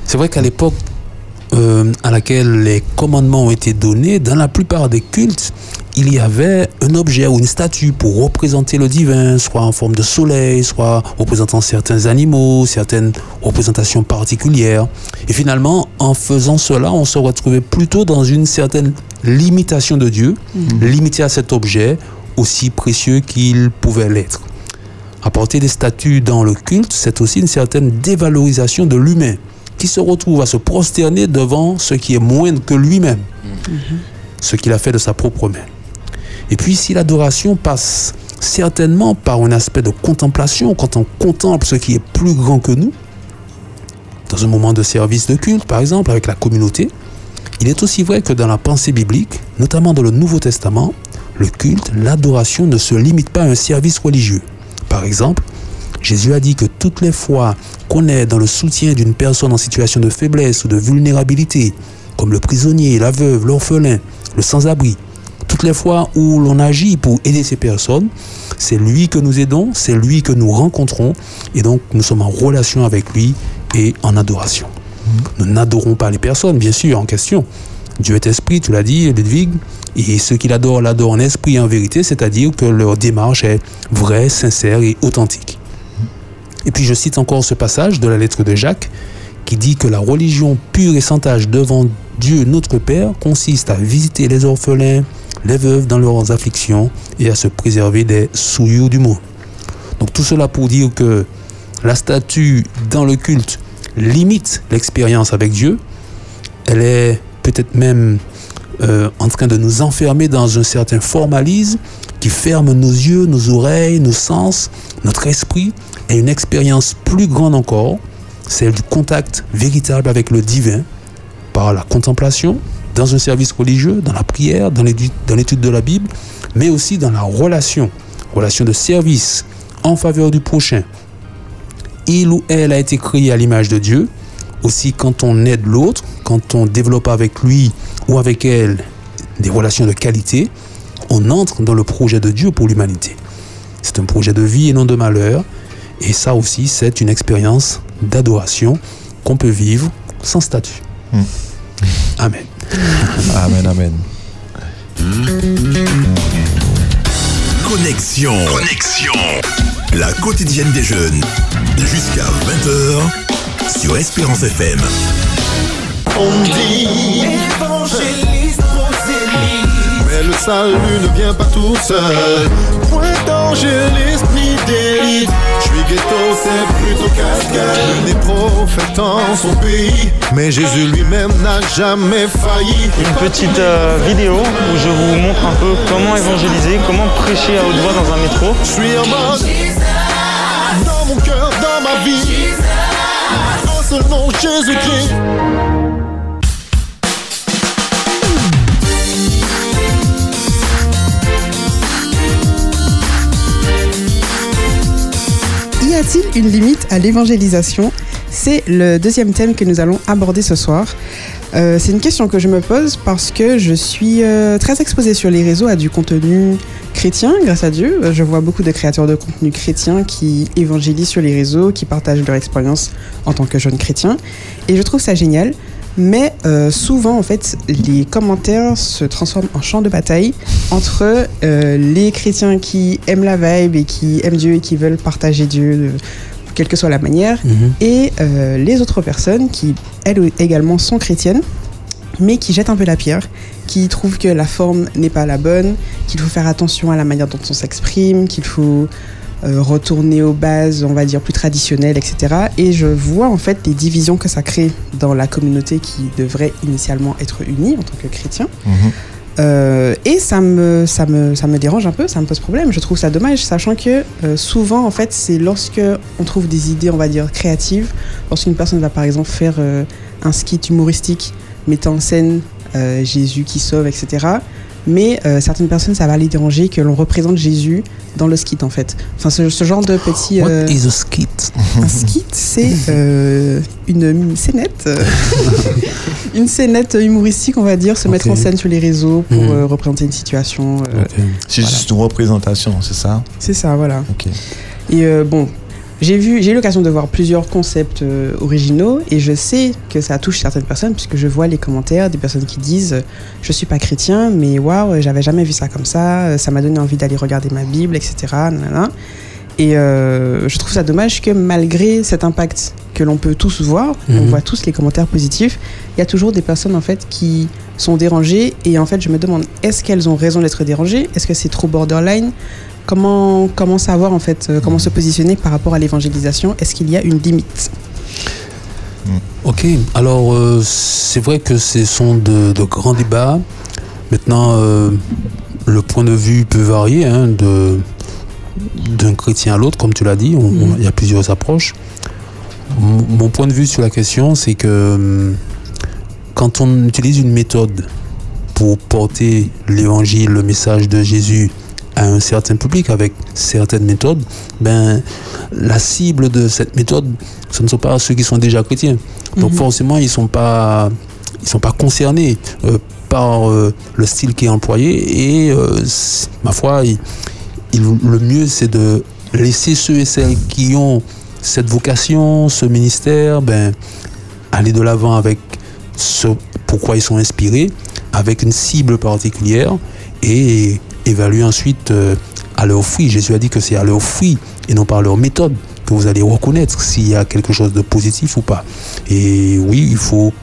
C'est vrai qu'à l'époque euh, à laquelle les commandements ont été donnés, dans la plupart des cultes, il y avait un objet ou une statue pour représenter le divin, soit en forme de soleil, soit représentant certains animaux, certaines représentations particulières. Et finalement, en faisant cela, on se retrouvait plutôt dans une certaine limitation de Dieu, limité à cet objet, aussi précieux qu'il pouvait l'être. Apporter des statues dans le culte, c'est aussi une certaine dévalorisation de l'humain, qui se retrouve à se prosterner devant ce qui est moindre que lui-même, ce qu'il a fait de sa propre main. Et puis si l'adoration passe certainement par un aspect de contemplation, quand on contemple ce qui est plus grand que nous, dans un moment de service de culte, par exemple, avec la communauté, il est aussi vrai que dans la pensée biblique, notamment dans le Nouveau Testament, le culte, l'adoration ne se limite pas à un service religieux. Par exemple, Jésus a dit que toutes les fois qu'on est dans le soutien d'une personne en situation de faiblesse ou de vulnérabilité, comme le prisonnier, la veuve, l'orphelin, le sans-abri, toutes les fois où l'on agit pour aider ces personnes, c'est lui que nous aidons, c'est lui que nous rencontrons, et donc nous sommes en relation avec lui et en adoration. Nous n'adorons pas les personnes, bien sûr, en question. Dieu est esprit, tu l'as dit, Ludwig. Et ceux qui l'adorent, l'adorent en esprit et en vérité, c'est-à-dire que leur démarche est vraie, sincère et authentique. Et puis je cite encore ce passage de la lettre de Jacques qui dit que la religion pure et sans tâche devant Dieu notre Père consiste à visiter les orphelins, les veuves dans leurs afflictions et à se préserver des souillures du monde. Donc tout cela pour dire que la statue dans le culte limite l'expérience avec Dieu. Elle est peut-être même euh, en train de nous enfermer dans un certain formalisme qui ferme nos yeux, nos oreilles, nos sens, notre esprit et une expérience plus grande encore, celle du contact véritable avec le divin par la contemplation, dans un service religieux, dans la prière, dans l'étude de la Bible, mais aussi dans la relation, relation de service en faveur du prochain. Il ou elle a été créé à l'image de Dieu. Aussi, quand on aide l'autre, quand on développe avec lui ou avec elle des relations de qualité, on entre dans le projet de Dieu pour l'humanité. C'est un projet de vie et non de malheur. Et ça aussi, c'est une expérience d'adoration qu'on peut vivre sans statut. Amen. Amen, amen. Connexion. Connexion. La quotidienne des jeunes. Jusqu'à 20h sur Espérance FM. On dit. Mais le salut ne vient pas tout seul. Point d'angéliste ni d'élite. Je suis ghetto, c'est plutôt cascade. Des prophètes en son pays. Mais Jésus lui-même n'a jamais failli. Une petite euh, vidéo où je vous montre un peu comment évangéliser, comment prêcher à haute voix dans un métro. Je suis en mode. Dans mon cœur, dans ma vie. Nom, Jésus-Christ. Y a-t-il une limite à l'évangélisation? C'est le deuxième thème que nous allons aborder ce soir. Euh, c'est une question que je me pose parce que je suis euh, très exposée sur les réseaux à du contenu chrétien, grâce à Dieu. Je vois beaucoup de créateurs de contenu chrétien qui évangélisent sur les réseaux, qui partagent leur expérience en tant que jeunes chrétiens. Et je trouve ça génial. Mais euh, souvent, en fait, les commentaires se transforment en champ de bataille entre euh, les chrétiens qui aiment la vibe et qui aiment Dieu et qui veulent partager Dieu, de- quelle que soit la manière, Mhm. et euh, les autres personnes qui, elles également, sont chrétiennes, mais qui jettent un peu la pierre, qui trouvent que la forme n'est pas la bonne, qu'il faut faire attention à la manière dont on s'exprime, qu'il faut euh, retourner aux bases, on va dire, plus traditionnelles, etc. Et je vois en fait les divisions que ça crée dans la communauté qui devrait initialement être unie en tant que chrétien. Euh, et ça me, ça, me, ça me dérange un peu, ça me pose problème. Je trouve ça dommage, sachant que euh, souvent, en fait, c'est lorsque on trouve des idées, on va dire, créatives, lorsqu'une personne va par exemple faire euh, un skit humoristique mettant en scène Jésus qui sauve, etc. Mais euh, certaines personnes, ça va les déranger que l'on représente Jésus dans le skit, en fait. Enfin, ce, ce genre de petit. What euh, is a skit? un skit, c'est euh, une scénette, une scénette humoristique, on va dire, se mettre en scène sur les réseaux pour euh, représenter une situation. euh, C'est voilà. juste une représentation, c'est ça? C'est ça, voilà. Ok. Et euh, bon, j'ai vu, j'ai eu l'occasion de voir plusieurs concepts euh, originaux et je sais que ça touche certaines personnes puisque je vois les commentaires des personnes qui disent euh, je suis pas chrétien mais waouh j'avais jamais vu ça comme ça, euh, ça m'a donné envie d'aller regarder ma Bible etc. nanana. Et euh, je trouve ça dommage que malgré cet impact que l'on peut tous voir, on Mhm. voit tous les commentaires positifs, il y a toujours des personnes en fait qui sont dérangées et en fait je me demande est-ce qu'elles ont raison d'être dérangées? Est-ce que c'est trop borderline? Comment, comment savoir en fait, euh, comment se positionner par rapport à l'évangélisation? Est-ce qu'il y a une limite? Ok, alors euh, c'est vrai que ce sont de, de grands débats. Maintenant, euh, le point de vue peut varier hein, de- d'un chrétien à l'autre, comme tu l'as dit. On- Il y a plusieurs approches. Mon mon point de vue sur la question, c'est que hum, quand on utilise une méthode pour porter l'évangile, le message de Jésus à un certain public avec certaines méthodes, ben, la cible de cette méthode, ce ne sont pas ceux qui sont déjà chrétiens. Donc Mhm. forcément, ils ne sont pas, ils sont pas concernés euh, par euh, le style qui est employé. Et euh, ma foi, il- il- le mieux, c'est de laisser ceux et celles qui ont cette vocation, ce ministère, ben, aller de l'avant avec ce pourquoi ils sont inspirés, avec une cible particulière et évaluer ensuite euh, à leur fruit. Jésus a dit que c'est à leur fruit et non par leur méthode que vous allez reconnaître s'il y a quelque chose de positif ou pas. Et oui, il faut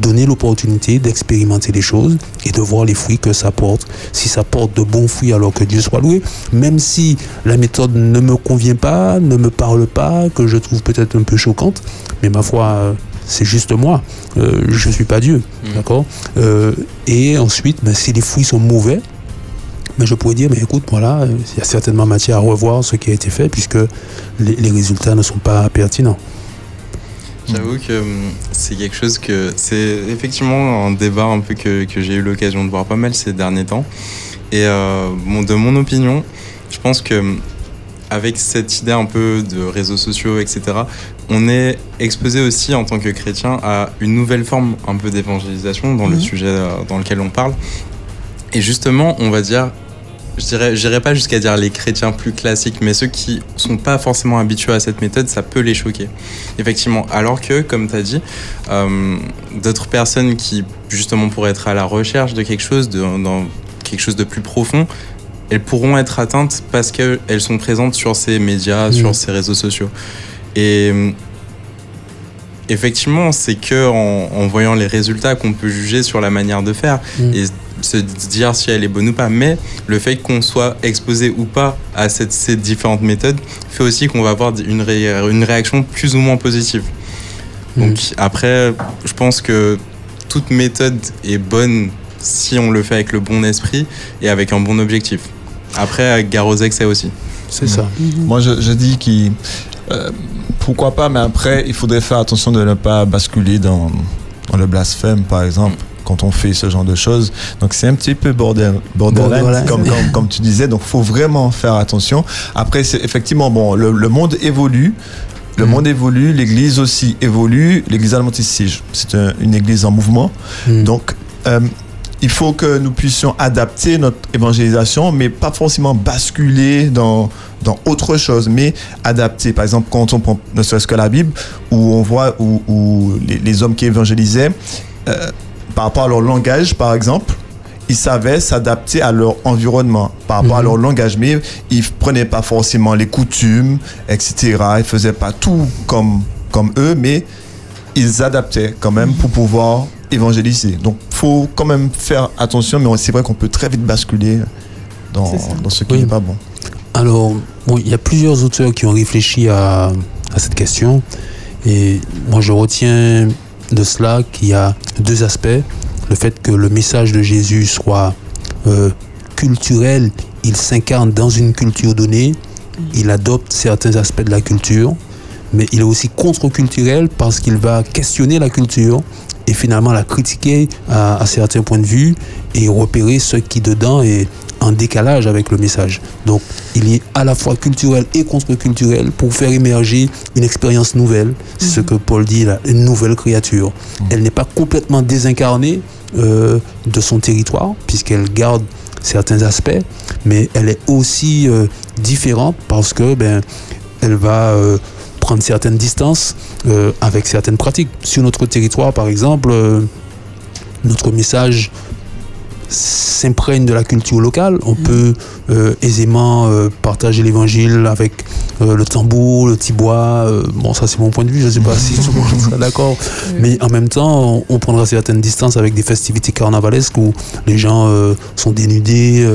donner l'opportunité d'expérimenter les choses et de voir les fruits que ça porte. Si ça porte de bons fruits, alors que Dieu soit loué. Même si la méthode ne me convient pas, ne me parle pas, que je trouve peut-être un peu choquante, mais ma foi, euh, c'est juste moi. Euh, je ne suis pas Dieu. D'accord? Euh, Et ensuite, ben, si les fruits sont mauvais, mais je pourrais dire, mais écoute, voilà, il y a certainement matière à revoir ce qui a été fait puisque les, les résultats ne sont pas pertinents. J'avoue que hum, c'est quelque chose que c'est effectivement un débat un peu que, que j'ai eu l'occasion de voir pas mal ces derniers temps. Et euh, bon, de mon opinion, je pense que hum, avec cette idée un peu de réseaux sociaux, etc., on est exposé aussi en tant que chrétien à une nouvelle forme un peu d'évangélisation dans le Mhm. sujet euh, dans lequel on parle. Et justement, on va dire, je dirais, j'irais pas jusqu'à dire les chrétiens plus classiques, mais ceux qui sont pas forcément habitués à cette méthode, ça peut les choquer. Effectivement. Alors que, comme tu as dit, euh, d'autres personnes qui, justement, pourraient être à la recherche de quelque chose, de, dans quelque chose de plus profond, elles pourront être atteintes parce qu'elles sont présentes sur ces médias, Mhm. sur ces réseaux sociaux. Et effectivement, c'est que en, en voyant les résultats qu'on peut juger sur la manière de faire Mm. et se dire si elle est bonne ou pas. Mais le fait qu'on soit exposé ou pas à cette- ces différentes méthodes fait aussi qu'on va avoir une, ré- une réaction plus ou moins positive. Donc après, je pense que toute méthode est bonne si on le fait avec le bon esprit et avec un bon objectif. Après, gare aux excès aussi. C'est ça. Moi, je, je dis qu'il. euh, pourquoi pas, mais après, il faudrait faire attention de ne pas basculer dans, dans le blasphème, par exemple, quand on fait ce genre de choses. Donc, c'est un petit peu border, borderline, Borderline. Comme, comme, comme tu disais. Donc, il faut vraiment faire attention. Après, c'est effectivement, bon, le, le monde évolue. Le monde évolue, l'Église aussi évolue. L'Église adventiste, c'est- c'est un- une Église en mouvement. Donc, euh, il faut que nous puissions adapter notre évangélisation, mais pas forcément basculer dans, dans autre chose, mais adapter. Par exemple, quand on prend ne serait-ce que la Bible, où on voit où, où les, les hommes qui évangélisaient, euh, par rapport à leur langage, par exemple, ils savaient s'adapter à leur environnement, par rapport à leur langage, mais ils prenaient pas forcément les coutumes, etc. Ils faisaient pas tout comme, comme eux, mais ils adaptaient quand même pour pouvoir évangéliser. Donc, faut quand même faire attention, mais c'est vrai qu'on peut très vite basculer dans, dans ce qui Oui. n'est pas bon. Alors, bon, il y a plusieurs auteurs qui ont réfléchi à, à cette question. Et moi, je retiens de cela qu'il y a deux aspects. Le fait que le message de Jésus soit euh, culturel, il s'incarne dans une culture donnée, il adopte certains aspects de la culture, mais il est aussi contre-culturel parce qu'il va questionner la culture et finalement la critiquer à, à certains points de vue et repérer ce qui dedans est en décalage avec le message. Donc il est à la fois culturel et contre-culturel pour faire émerger une expérience nouvelle. C'est ce que Paul dit là, une nouvelle créature. Elle n'est pas complètement désincarnée euh, de son territoire puisqu'elle garde certains aspects, mais elle est aussi euh, différente parce que ben elle va euh, prendre certaines distances euh, avec certaines pratiques. Sur notre territoire, par exemple, euh, notre message s'imprègne de la culture locale. On peut euh, aisément euh, partager l'évangile avec euh, le tambour, le tibois. bon, ça c'est mon point de vue, je ne sais pas si tout le monde sera d'accord. Mais en même temps, on, on prendra certaines distances avec des festivités carnavalesques où les gens sont dénudés,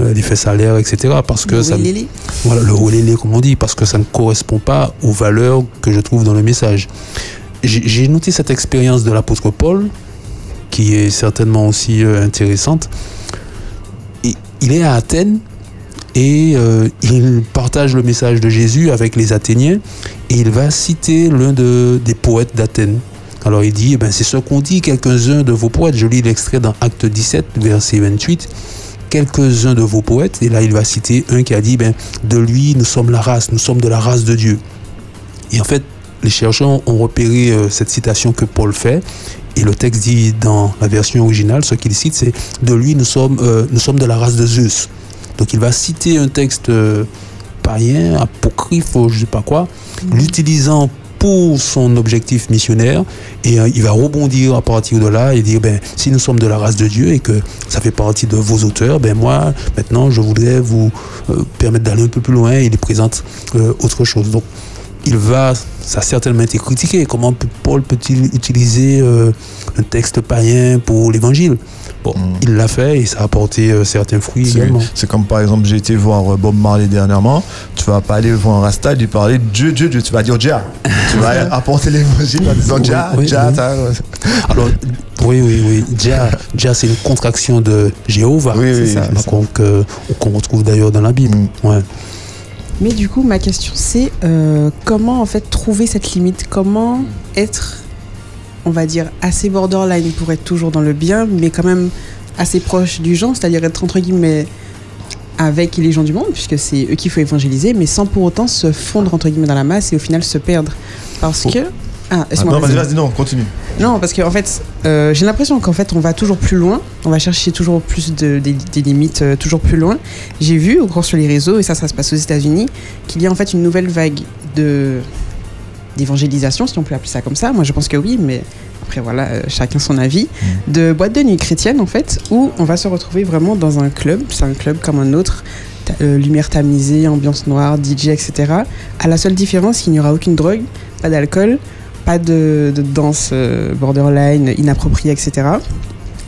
euh, à l'air, etc. Parce que Le ça, voilà, le relélé, comme on dit, parce que ça ne correspond pas aux valeurs que je trouve dans le message. J'ai noté cette expérience de l'apôtre Paul, qui est certainement aussi euh, intéressante. Il est à Athènes et euh, il partage le message de Jésus avec les Athéniens et il va citer l'un de, des poètes d'Athènes. Alors il dit, eh ben, c'est ce qu'ont dit quelques-uns de vos poètes. Je lis l'extrait dans Acte 17, verset 28 quelques-uns de vos poètes, et là il va citer un qui a dit, ben, de lui nous sommes la race, nous sommes de la race de Dieu. Et en fait, les chercheurs ont repéré euh, cette citation que Paul fait, et le texte dit dans la version originale, ce qu'il cite, c'est de lui nous sommes, euh, nous sommes de la race de Zeus. Donc il va citer un texte euh, païen, apocryphe, je ne sais pas quoi, l'utilisant pour son objectif missionnaire et euh, il va rebondir à partir de là et dire ben si nous sommes de la race de Dieu et que ça fait partie de vos auteurs ben moi maintenant je voudrais vous euh, permettre d'aller un peu plus loin et il présente euh, autre chose donc il va ça a certainement été critiqué comment Paul peut-il utiliser euh, un texte païen pour l'évangile? Bon il l'a fait et ça a apporté euh, certains fruits également C'est comme par exemple, j'ai été voir euh, Bob Marley dernièrement. Tu vas pas aller voir un Rasta lui parler Dieu, Dieu, Dieu. Tu vas dire Jah. Tu vas apporter l'évangile en disant Alors, oui, oui, oui. Jah, Jah, c'est une contraction de Jéhovah. Oui, c'est oui, ça. c'est Donc, ça. on- que- qu'on retrouve d'ailleurs dans la Bible. Ouais. Mais du coup, ma question c'est euh, comment en fait trouver cette limite? Comment être, on va dire, assez borderline pour être toujours dans le bien, mais quand même assez proche du genre, c'est-à-dire être entre guillemets avec les gens du monde, puisque c'est eux qu'il faut évangéliser, mais sans pour autant se fondre entre guillemets dans la masse et au final se perdre. Parce que. Ah, Ah, excuse-moi, non, vas-y, vas-y. non, continue. Non, parce qu'en fait, euh, j'ai l'impression qu'en fait, on va toujours plus loin. On va chercher toujours plus de, des, des limites, euh, toujours plus loin. J'ai vu, au cours sur les réseaux, et ça, ça se passe aux États-Unis, qu'il y a en fait une nouvelle vague de d'évangélisation, si on peut appeler ça comme ça. Moi, je pense que oui, mais après, voilà, euh, chacun son avis. De boîtes de nuit chrétiennes, en fait, où on va se retrouver vraiment dans un club. C'est un club comme un autre. euh, lumière tamisée, ambiance noire, DJ, etc. À la seule différence qu'il n'y aura aucune drogue, pas d'alcool, pas de, de danse euh, borderline, inappropriée, etc.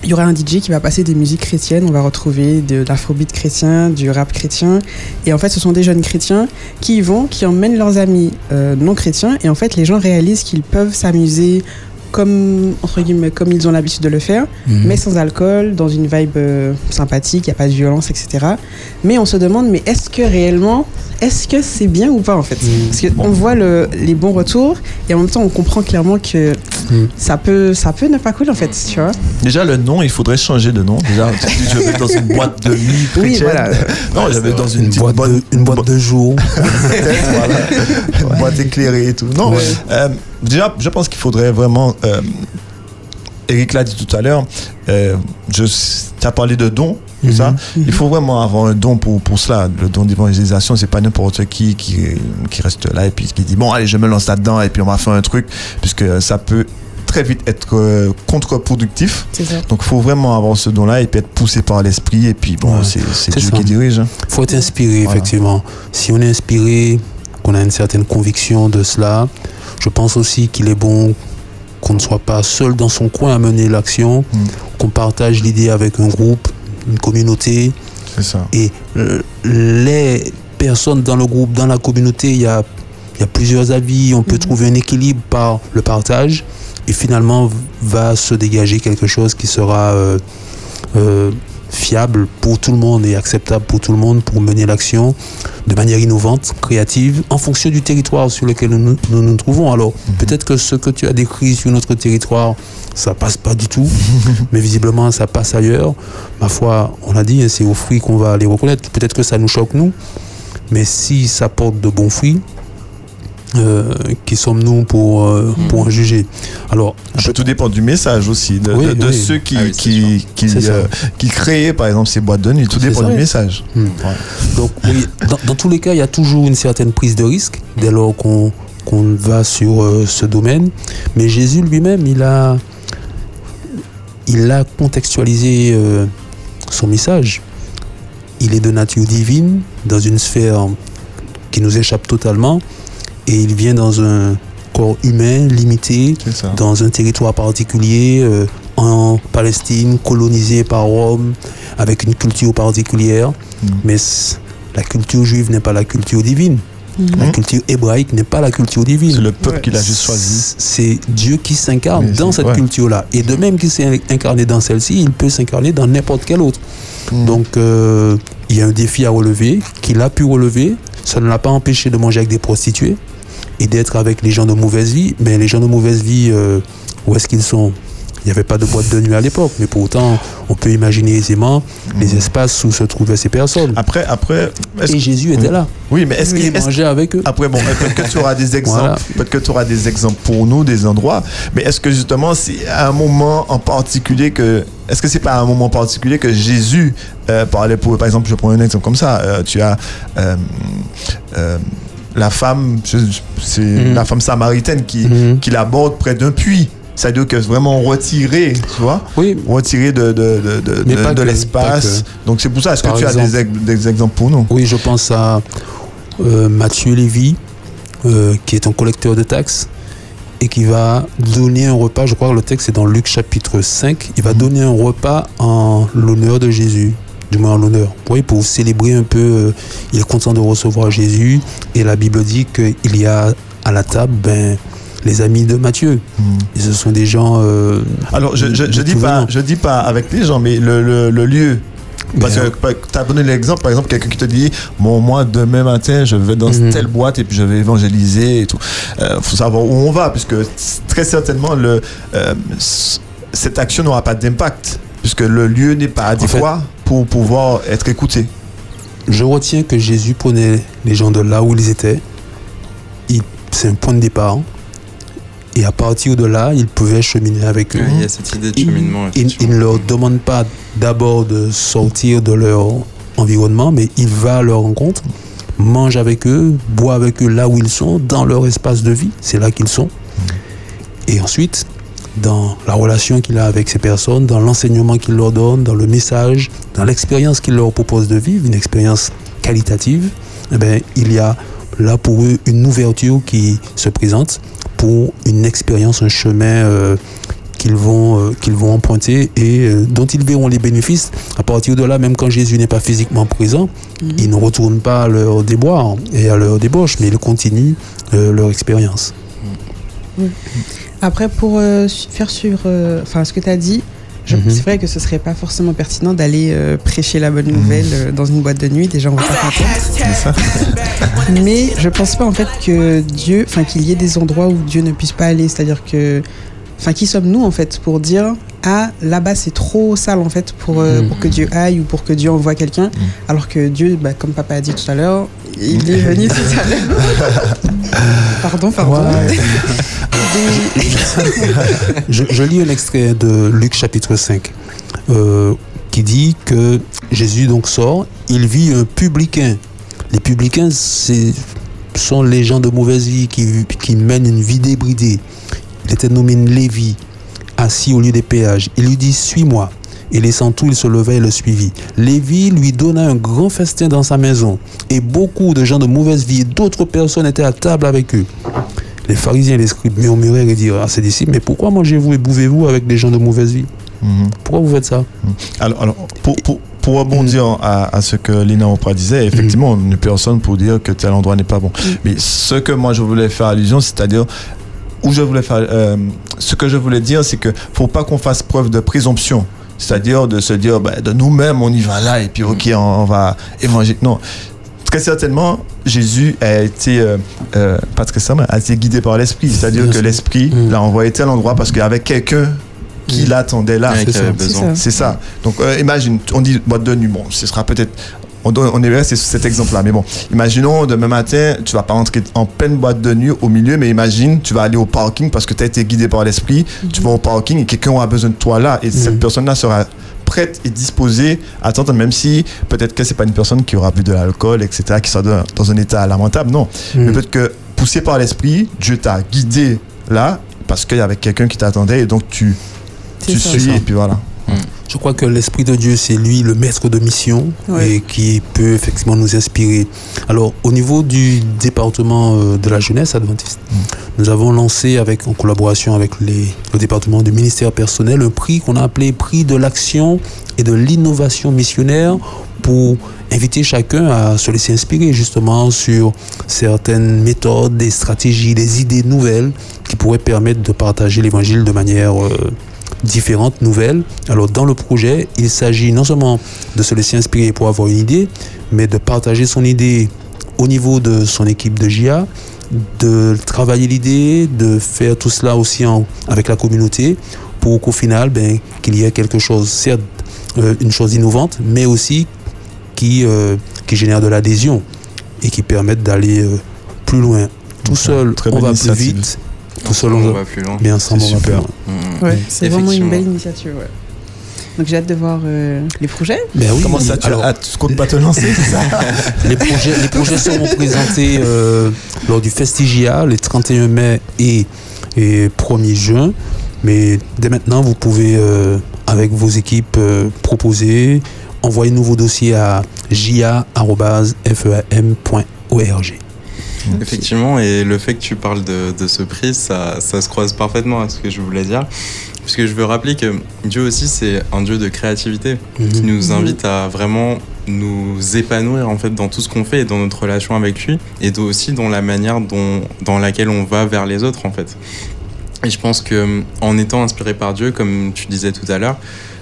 Il y aura un DJ qui va passer des musiques chrétiennes, on va retrouver de l'afrobeat chrétien, du rap chrétien. Et en fait, ce sont des jeunes chrétiens qui y vont, qui emmènent leurs amis non chrétiens. Et en fait, les gens réalisent qu'ils peuvent s'amuser comme, entre guillemets, comme ils ont l'habitude de le faire, Mhm. mais sans alcool, dans une vibe euh, sympathique, il n'y a pas de violence, etc. Mais on se demande, mais est-ce que réellement, est-ce que c'est bien ou pas en fait? Parce qu'on voit le- les bons retours et en même temps on comprend clairement que ça, peut, ça peut ne pas cool en fait, tu vois? Déjà, le nom, il faudrait changer de nom. Déjà, tu dis, je vais dans une boîte de nuit Oui, voilà. Non, je vais dans une, boîte, de, une boîte de jour. Une boîte éclairée et tout. Non, Ouais. euh, déjà, je pense qu'il faudrait vraiment. euh, Eric l'a dit tout à l'heure, euh, tu as parlé de dons, c'est ça? Il faut vraiment avoir un don pour, pour cela. Le don d'évangélisation, c'est pas n'importe qui, qui qui reste là et puis qui dit bon, allez, je me lance là-dedans et puis on va faire un truc, puisque ça peut très vite être euh, contre-productif. C'est ça. Donc il faut vraiment avoir ce don-là et puis être poussé par l'esprit et puis bon, Ouais. c'est Dieu ça. qui dirige. hein. faut être inspiré, Voilà. effectivement. Si on est inspiré, qu'on a une certaine conviction de cela, je pense aussi qu'il est bon qu'on ne soit pas seul dans son coin à mener l'action, qu'on partage l'idée avec un groupe, une communauté. C'est ça. Et euh, les personnes dans le groupe, dans la communauté, il y a, il y a plusieurs avis, on peut trouver un équilibre par le partage. Et finalement, va se dégager quelque chose qui sera euh, euh, fiable pour tout le monde et acceptable pour tout le monde pour mener l'action de manière innovante, créative, en fonction du territoire sur lequel nous nous, trouvons. Alors, peut-être que ce que tu as décrit sur notre territoire, ça passe pas du tout, mais visiblement, ça passe ailleurs. Ma foi, on l'a dit, hein, c'est aux fruits qu'on va les reconnaître. Peut-être que ça nous choque, nous, mais si ça porte de bons fruits, euh, qui sommes-nous pour, euh, pour en juger Alors, tout dépend du message aussi, de, Oui, de- de oui. ceux qui, Ah oui, qui, euh, qui créaient par exemple ces boîtes de nuit. Tout dépend ça. du message. Hmm. Donc, oui, dans, dans tous les cas, il y a toujours une certaine prise de risque dès lors qu'on qu'on va sur euh, ce domaine. Mais Jésus lui-même, il a, il a contextualisé euh, son message. Il est de nature divine, dans une sphère qui nous échappe totalement, et il vient dans un corps humain limité, dans un territoire particulier, euh, en Palestine, colonisé par Rome, avec une culture particulière. Mais c- la culture juive n'est pas la culture divine. La culture hébraïque n'est pas la culture divine. C'est le peuple qui l'a juste choisi. C'est Dieu qui s'incarne Mais dans c'est- cette ouais. culture-là. Et de même qu'il s'est incarné dans celle-ci, il peut s'incarner dans n'importe quelle autre. Donc, euh, il y a un défi à relever, qu'il a pu relever. Ça ne l'a pas empêché de manger avec des prostituées et d'être avec les gens de mauvaise vie. Mais les gens de mauvaise vie, euh, où est-ce qu'ils sont? Il n'y avait pas de boîte de nuit à l'époque, mais pourtant, on peut imaginer aisément les espaces où se trouvaient ces personnes. Après, après. Et Jésus était là. Oui, mais est-ce Il qu'il est mangeait avec eux. Après, bon, peut-être que tu auras des exemples, Voilà. peut-être que tu auras des exemples pour nous, des endroits, mais est-ce que justement, c'est à un moment en particulier que. Est-ce que c'est pas à un moment particulier que Jésus euh, parlait pour. Par exemple, je prends un exemple comme ça. euh, tu as. euh, la femme, c'est Mhm. la femme samaritaine qui, qui l'aborde près d'un puits. C'est-à-dire que c'est vraiment retiré, tu vois. Oui. Retiré de, l'espace. Donc c'est pour ça, est-ce que tu as des, exemple- ex- des exemples pour nous? Oui, je pense à euh, Mathieu Lévy, euh, qui est un collecteur de taxes et qui va donner un repas, je crois que le texte est dans Luc chapitre 5, il va donner un repas en l'honneur de Jésus, du moins en l'honneur. Oui, pour célébrer un peu, euh, il est content de recevoir Jésus et la Bible dit qu'il y a à la table ben, les amis de Matthieu. Et ce sont des gens... euh, Alors, je, je, dis pas, je dis pas avec les gens, mais le, le, le lieu. Parce Ben, que tu as donné l'exemple, par exemple, quelqu'un qui te dit Bon, moi, demain matin, je vais dans Mhm. telle boîte et puis je vais évangéliser et tout. Il faut savoir où on va, puisque très certainement, le, euh, cette action n'aura pas d'impact, puisque le lieu n'est pas adéquat pour pouvoir être écouté. Je retiens que Jésus prenait les gens de là où ils étaient. Il- C'est un point de départ. Et à partir de là, il pouvait cheminer avec eux. Ouais, il y a cette idée de cheminement. Il, il ne leur demande pas d'abord de sortir de leur environnement, mais il va à leur rencontre, mange avec eux, boit avec eux là où ils sont, dans leur espace de vie. C'est là qu'ils sont. Et ensuite, dans la relation qu'il a avec ces personnes, dans l'enseignement qu'il leur donne, dans le message, dans l'expérience qu'il leur propose de vivre, une expérience qualitative, eh ben, il y a là pour eux une ouverture qui se présente pour une expérience, un chemin euh, qu'ils vont, euh, qu'ils vont emprunter et euh, dont ils verront les bénéfices. À partir de là, même quand Jésus n'est pas physiquement présent, ils ne retournent pas à leur déboire et à leur débauche, mais ils continuent leur expérience. Après, pour euh, faire sur euh, enfin, ce que tu as dit, Mhm. c'est vrai que ce serait pas forcément pertinent d'aller euh, prêcher la bonne nouvelle euh, dans une boîte de nuit. Déjà, on va pas contents. Mais je pense pas en fait que Dieu, enfin qu'il y ait des endroits où Dieu ne puisse pas aller. C'est-à-dire que, enfin, qui sommes-nous en fait pour dire ah là-bas c'est trop sale en fait pour euh, Mhm. pour que Dieu aille ou pour que Dieu envoie quelqu'un, alors que Dieu, bah, comme papa a dit tout à l'heure, il est venu tout à l'heure. pardon, pardon. je, je lis un extrait de Luc chapitre 5 euh, qui dit que Jésus donc sort, il vit un publicain. Les publicains, c'est sont les gens de mauvaise vie qui, qui mènent une vie débridée. Il était nommé Lévi, assis au lieu des péages. Il lui dit Suis-moi. Et laissant tout, il se leva et le suivit. Lévi lui donna un grand festin dans sa maison. Et beaucoup de gens de mauvaise vie et d'autres personnes étaient à table avec eux. Les pharisiens et les scribes murmurèrent et dirent à ses disciples Mais pourquoi mangez-vous et bouvez-vous avec des gens de mauvaise vie? Pourquoi vous faites ça? Alors, alors, pour, pour, pour rebondir à, à ce que Lina Oprah disait, effectivement, on n'est personne pour dire que tel endroit n'est pas bon. Mais ce que moi je voulais faire allusion, c'est-à-dire où je voulais faire, euh, ce que je voulais dire, c'est que faut pas qu'on fasse preuve de présomption. C'est-à-dire de se dire, bah, de nous-mêmes, on y va là, et puis, ok, on, on va évangéliser. Non. Très certainement, Jésus a été, euh, euh, pas très certainement, a été guidé par l'Esprit. C'est-à-dire que l'Esprit l'a envoyé tel endroit parce qu'il y avait quelqu'un qui l'attendait là. C'est ça. Donc, euh, imagine, on dit boîte de nuit. Bon, ce sera peut-être. On, est resté sur cet exemple-là. Mais bon, imaginons demain matin, tu vas pas rentrer en pleine boîte de nuit au milieu, mais imagine, tu vas aller au parking parce que tu as été guidé par l'esprit. Tu vas au parking et quelqu'un aura besoin de toi là. Et cette personne-là sera prête et disposée à t'entendre, même si peut-être que c'est pas une personne qui aura bu de l'alcool, etc., qui sera dans, dans un état lamentable. Non. Mhm. Mais peut-être que poussé par l'esprit, Dieu t'a guidé là parce qu'il y avait quelqu'un qui t'attendait et donc tu, tu ça. suis ça. et puis voilà. Je crois que l'Esprit de Dieu, c'est lui le maître de mission et qui peut effectivement nous inspirer. Alors, au niveau du département euh, de la jeunesse adventiste, nous avons lancé, avec, en collaboration avec les- le département du ministère personnel, un prix qu'on a appelé Prix de l'action et de l'innovation missionnaire pour inviter chacun à se laisser inspirer justement sur certaines méthodes, des stratégies, des idées nouvelles qui pourraient permettre de partager l'évangile de manière euh, différentes, nouvelles. Alors dans le projet, il s'agit non seulement de se laisser inspirer pour avoir une idée, mais de partager son idée au niveau de son équipe de JA, de travailler l'idée, de faire tout cela aussi en- avec la communauté pour qu'au final, ben, qu'il y ait quelque chose, certes euh, une chose innovante, mais aussi qui, euh, qui génère de l'adhésion et qui permette d'aller euh, plus loin. Tout seul, très on va plus vite. Tout seul, on va plus loin. Mais ensemble, on va plus super. loin. Mm, Ouais, c'est vraiment une belle initiative. ouais. Donc j'ai hâte de voir euh, les projets. Ben oui, Comment ça, tu, alors- ah, tu comptes pas te lancer, ça les, projets, les projets seront présentés euh, lors du Festigia les 31 mai et, et 1er juin. Mais dès maintenant, vous pouvez, euh, avec vos équipes, euh, proposer, envoyer nouveau dossier à jia.fem.org. Effectivement, et le fait que tu parles de, de ce prix, ça, ça se croise parfaitement à ce que je voulais dire. Parce que je veux rappeler que Dieu aussi, c'est un Dieu de créativité qui nous invite à vraiment nous épanouir en fait dans tout ce qu'on fait et dans notre relation avec lui et aussi dans la manière dont, dans laquelle on va vers les autres en fait. Et je pense que en étant inspiré par Dieu, comme tu disais tout à l'heure,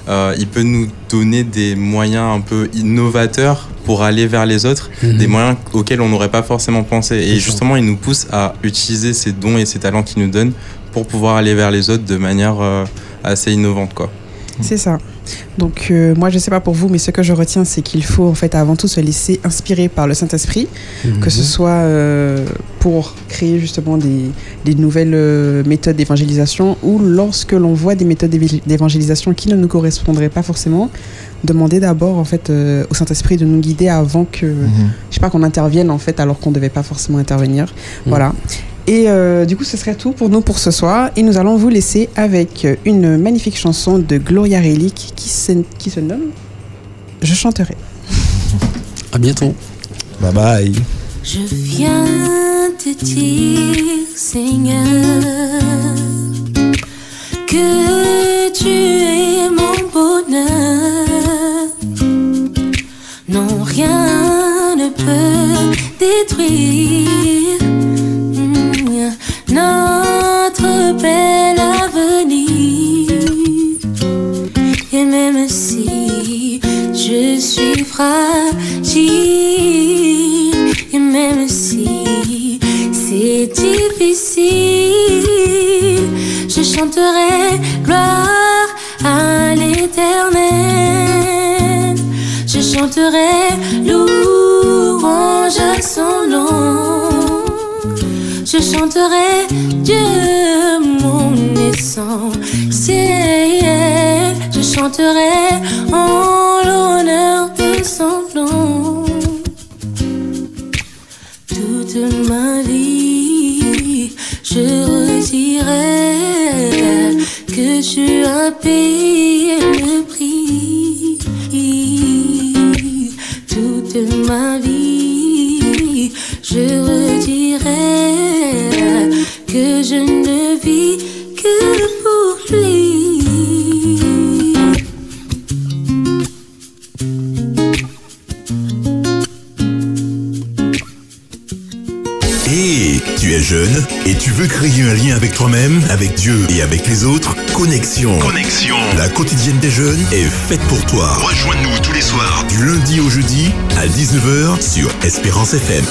euh, il peut nous donner des moyens un peu innovateurs pour aller vers les autres, Mhm. des moyens auxquels on n'aurait pas forcément pensé. Et justement, il nous pousse à utiliser ces dons et ces talents qu'il nous donne pour pouvoir aller vers les autres de manière euh, assez innovante, quoi. C'est ça. Donc euh, moi je sais pas pour vous, mais ce que je retiens c'est qu'il faut en fait avant tout se laisser inspirer par le Saint-Esprit, Mhm. que ce soit euh, pour créer justement des, des nouvelles euh, méthodes d'évangélisation ou lorsque l'on voit des méthodes d'évangélisation qui ne nous correspondraient pas forcément, demander d'abord en fait euh, au Saint-Esprit de nous guider avant que je sais pas qu'on intervienne en fait alors qu'on devait pas forcément intervenir. Voilà. Et euh, du coup, ce serait tout pour nous pour ce soir. Et nous allons vous laisser avec une magnifique chanson de Gloria Relic qui se, qui se nomme Je chanterai. À bientôt. Bye bye. Je viens te dire, Seigneur, que tu es mon bonheur. Non, rien ne peut détruire je chanterai gloire à l'éternel. Je chanterai louange à son nom. Je chanterai Dieu mon essentiel. Je chanterai en l'honneur de son nom. Toute ma vie, tu as payé le prix. Toute ma vie, je redirai que je ne vis que pour lui. Et tu es jeune et tu veux créer un lien avec toi-même, avec Dieu et avec les autres? Connexion. Connexion. La quotidienne des jeunes est faite pour toi. Rejoins-nous tous les soirs du lundi au jeudi à 19h sur Espérance FM.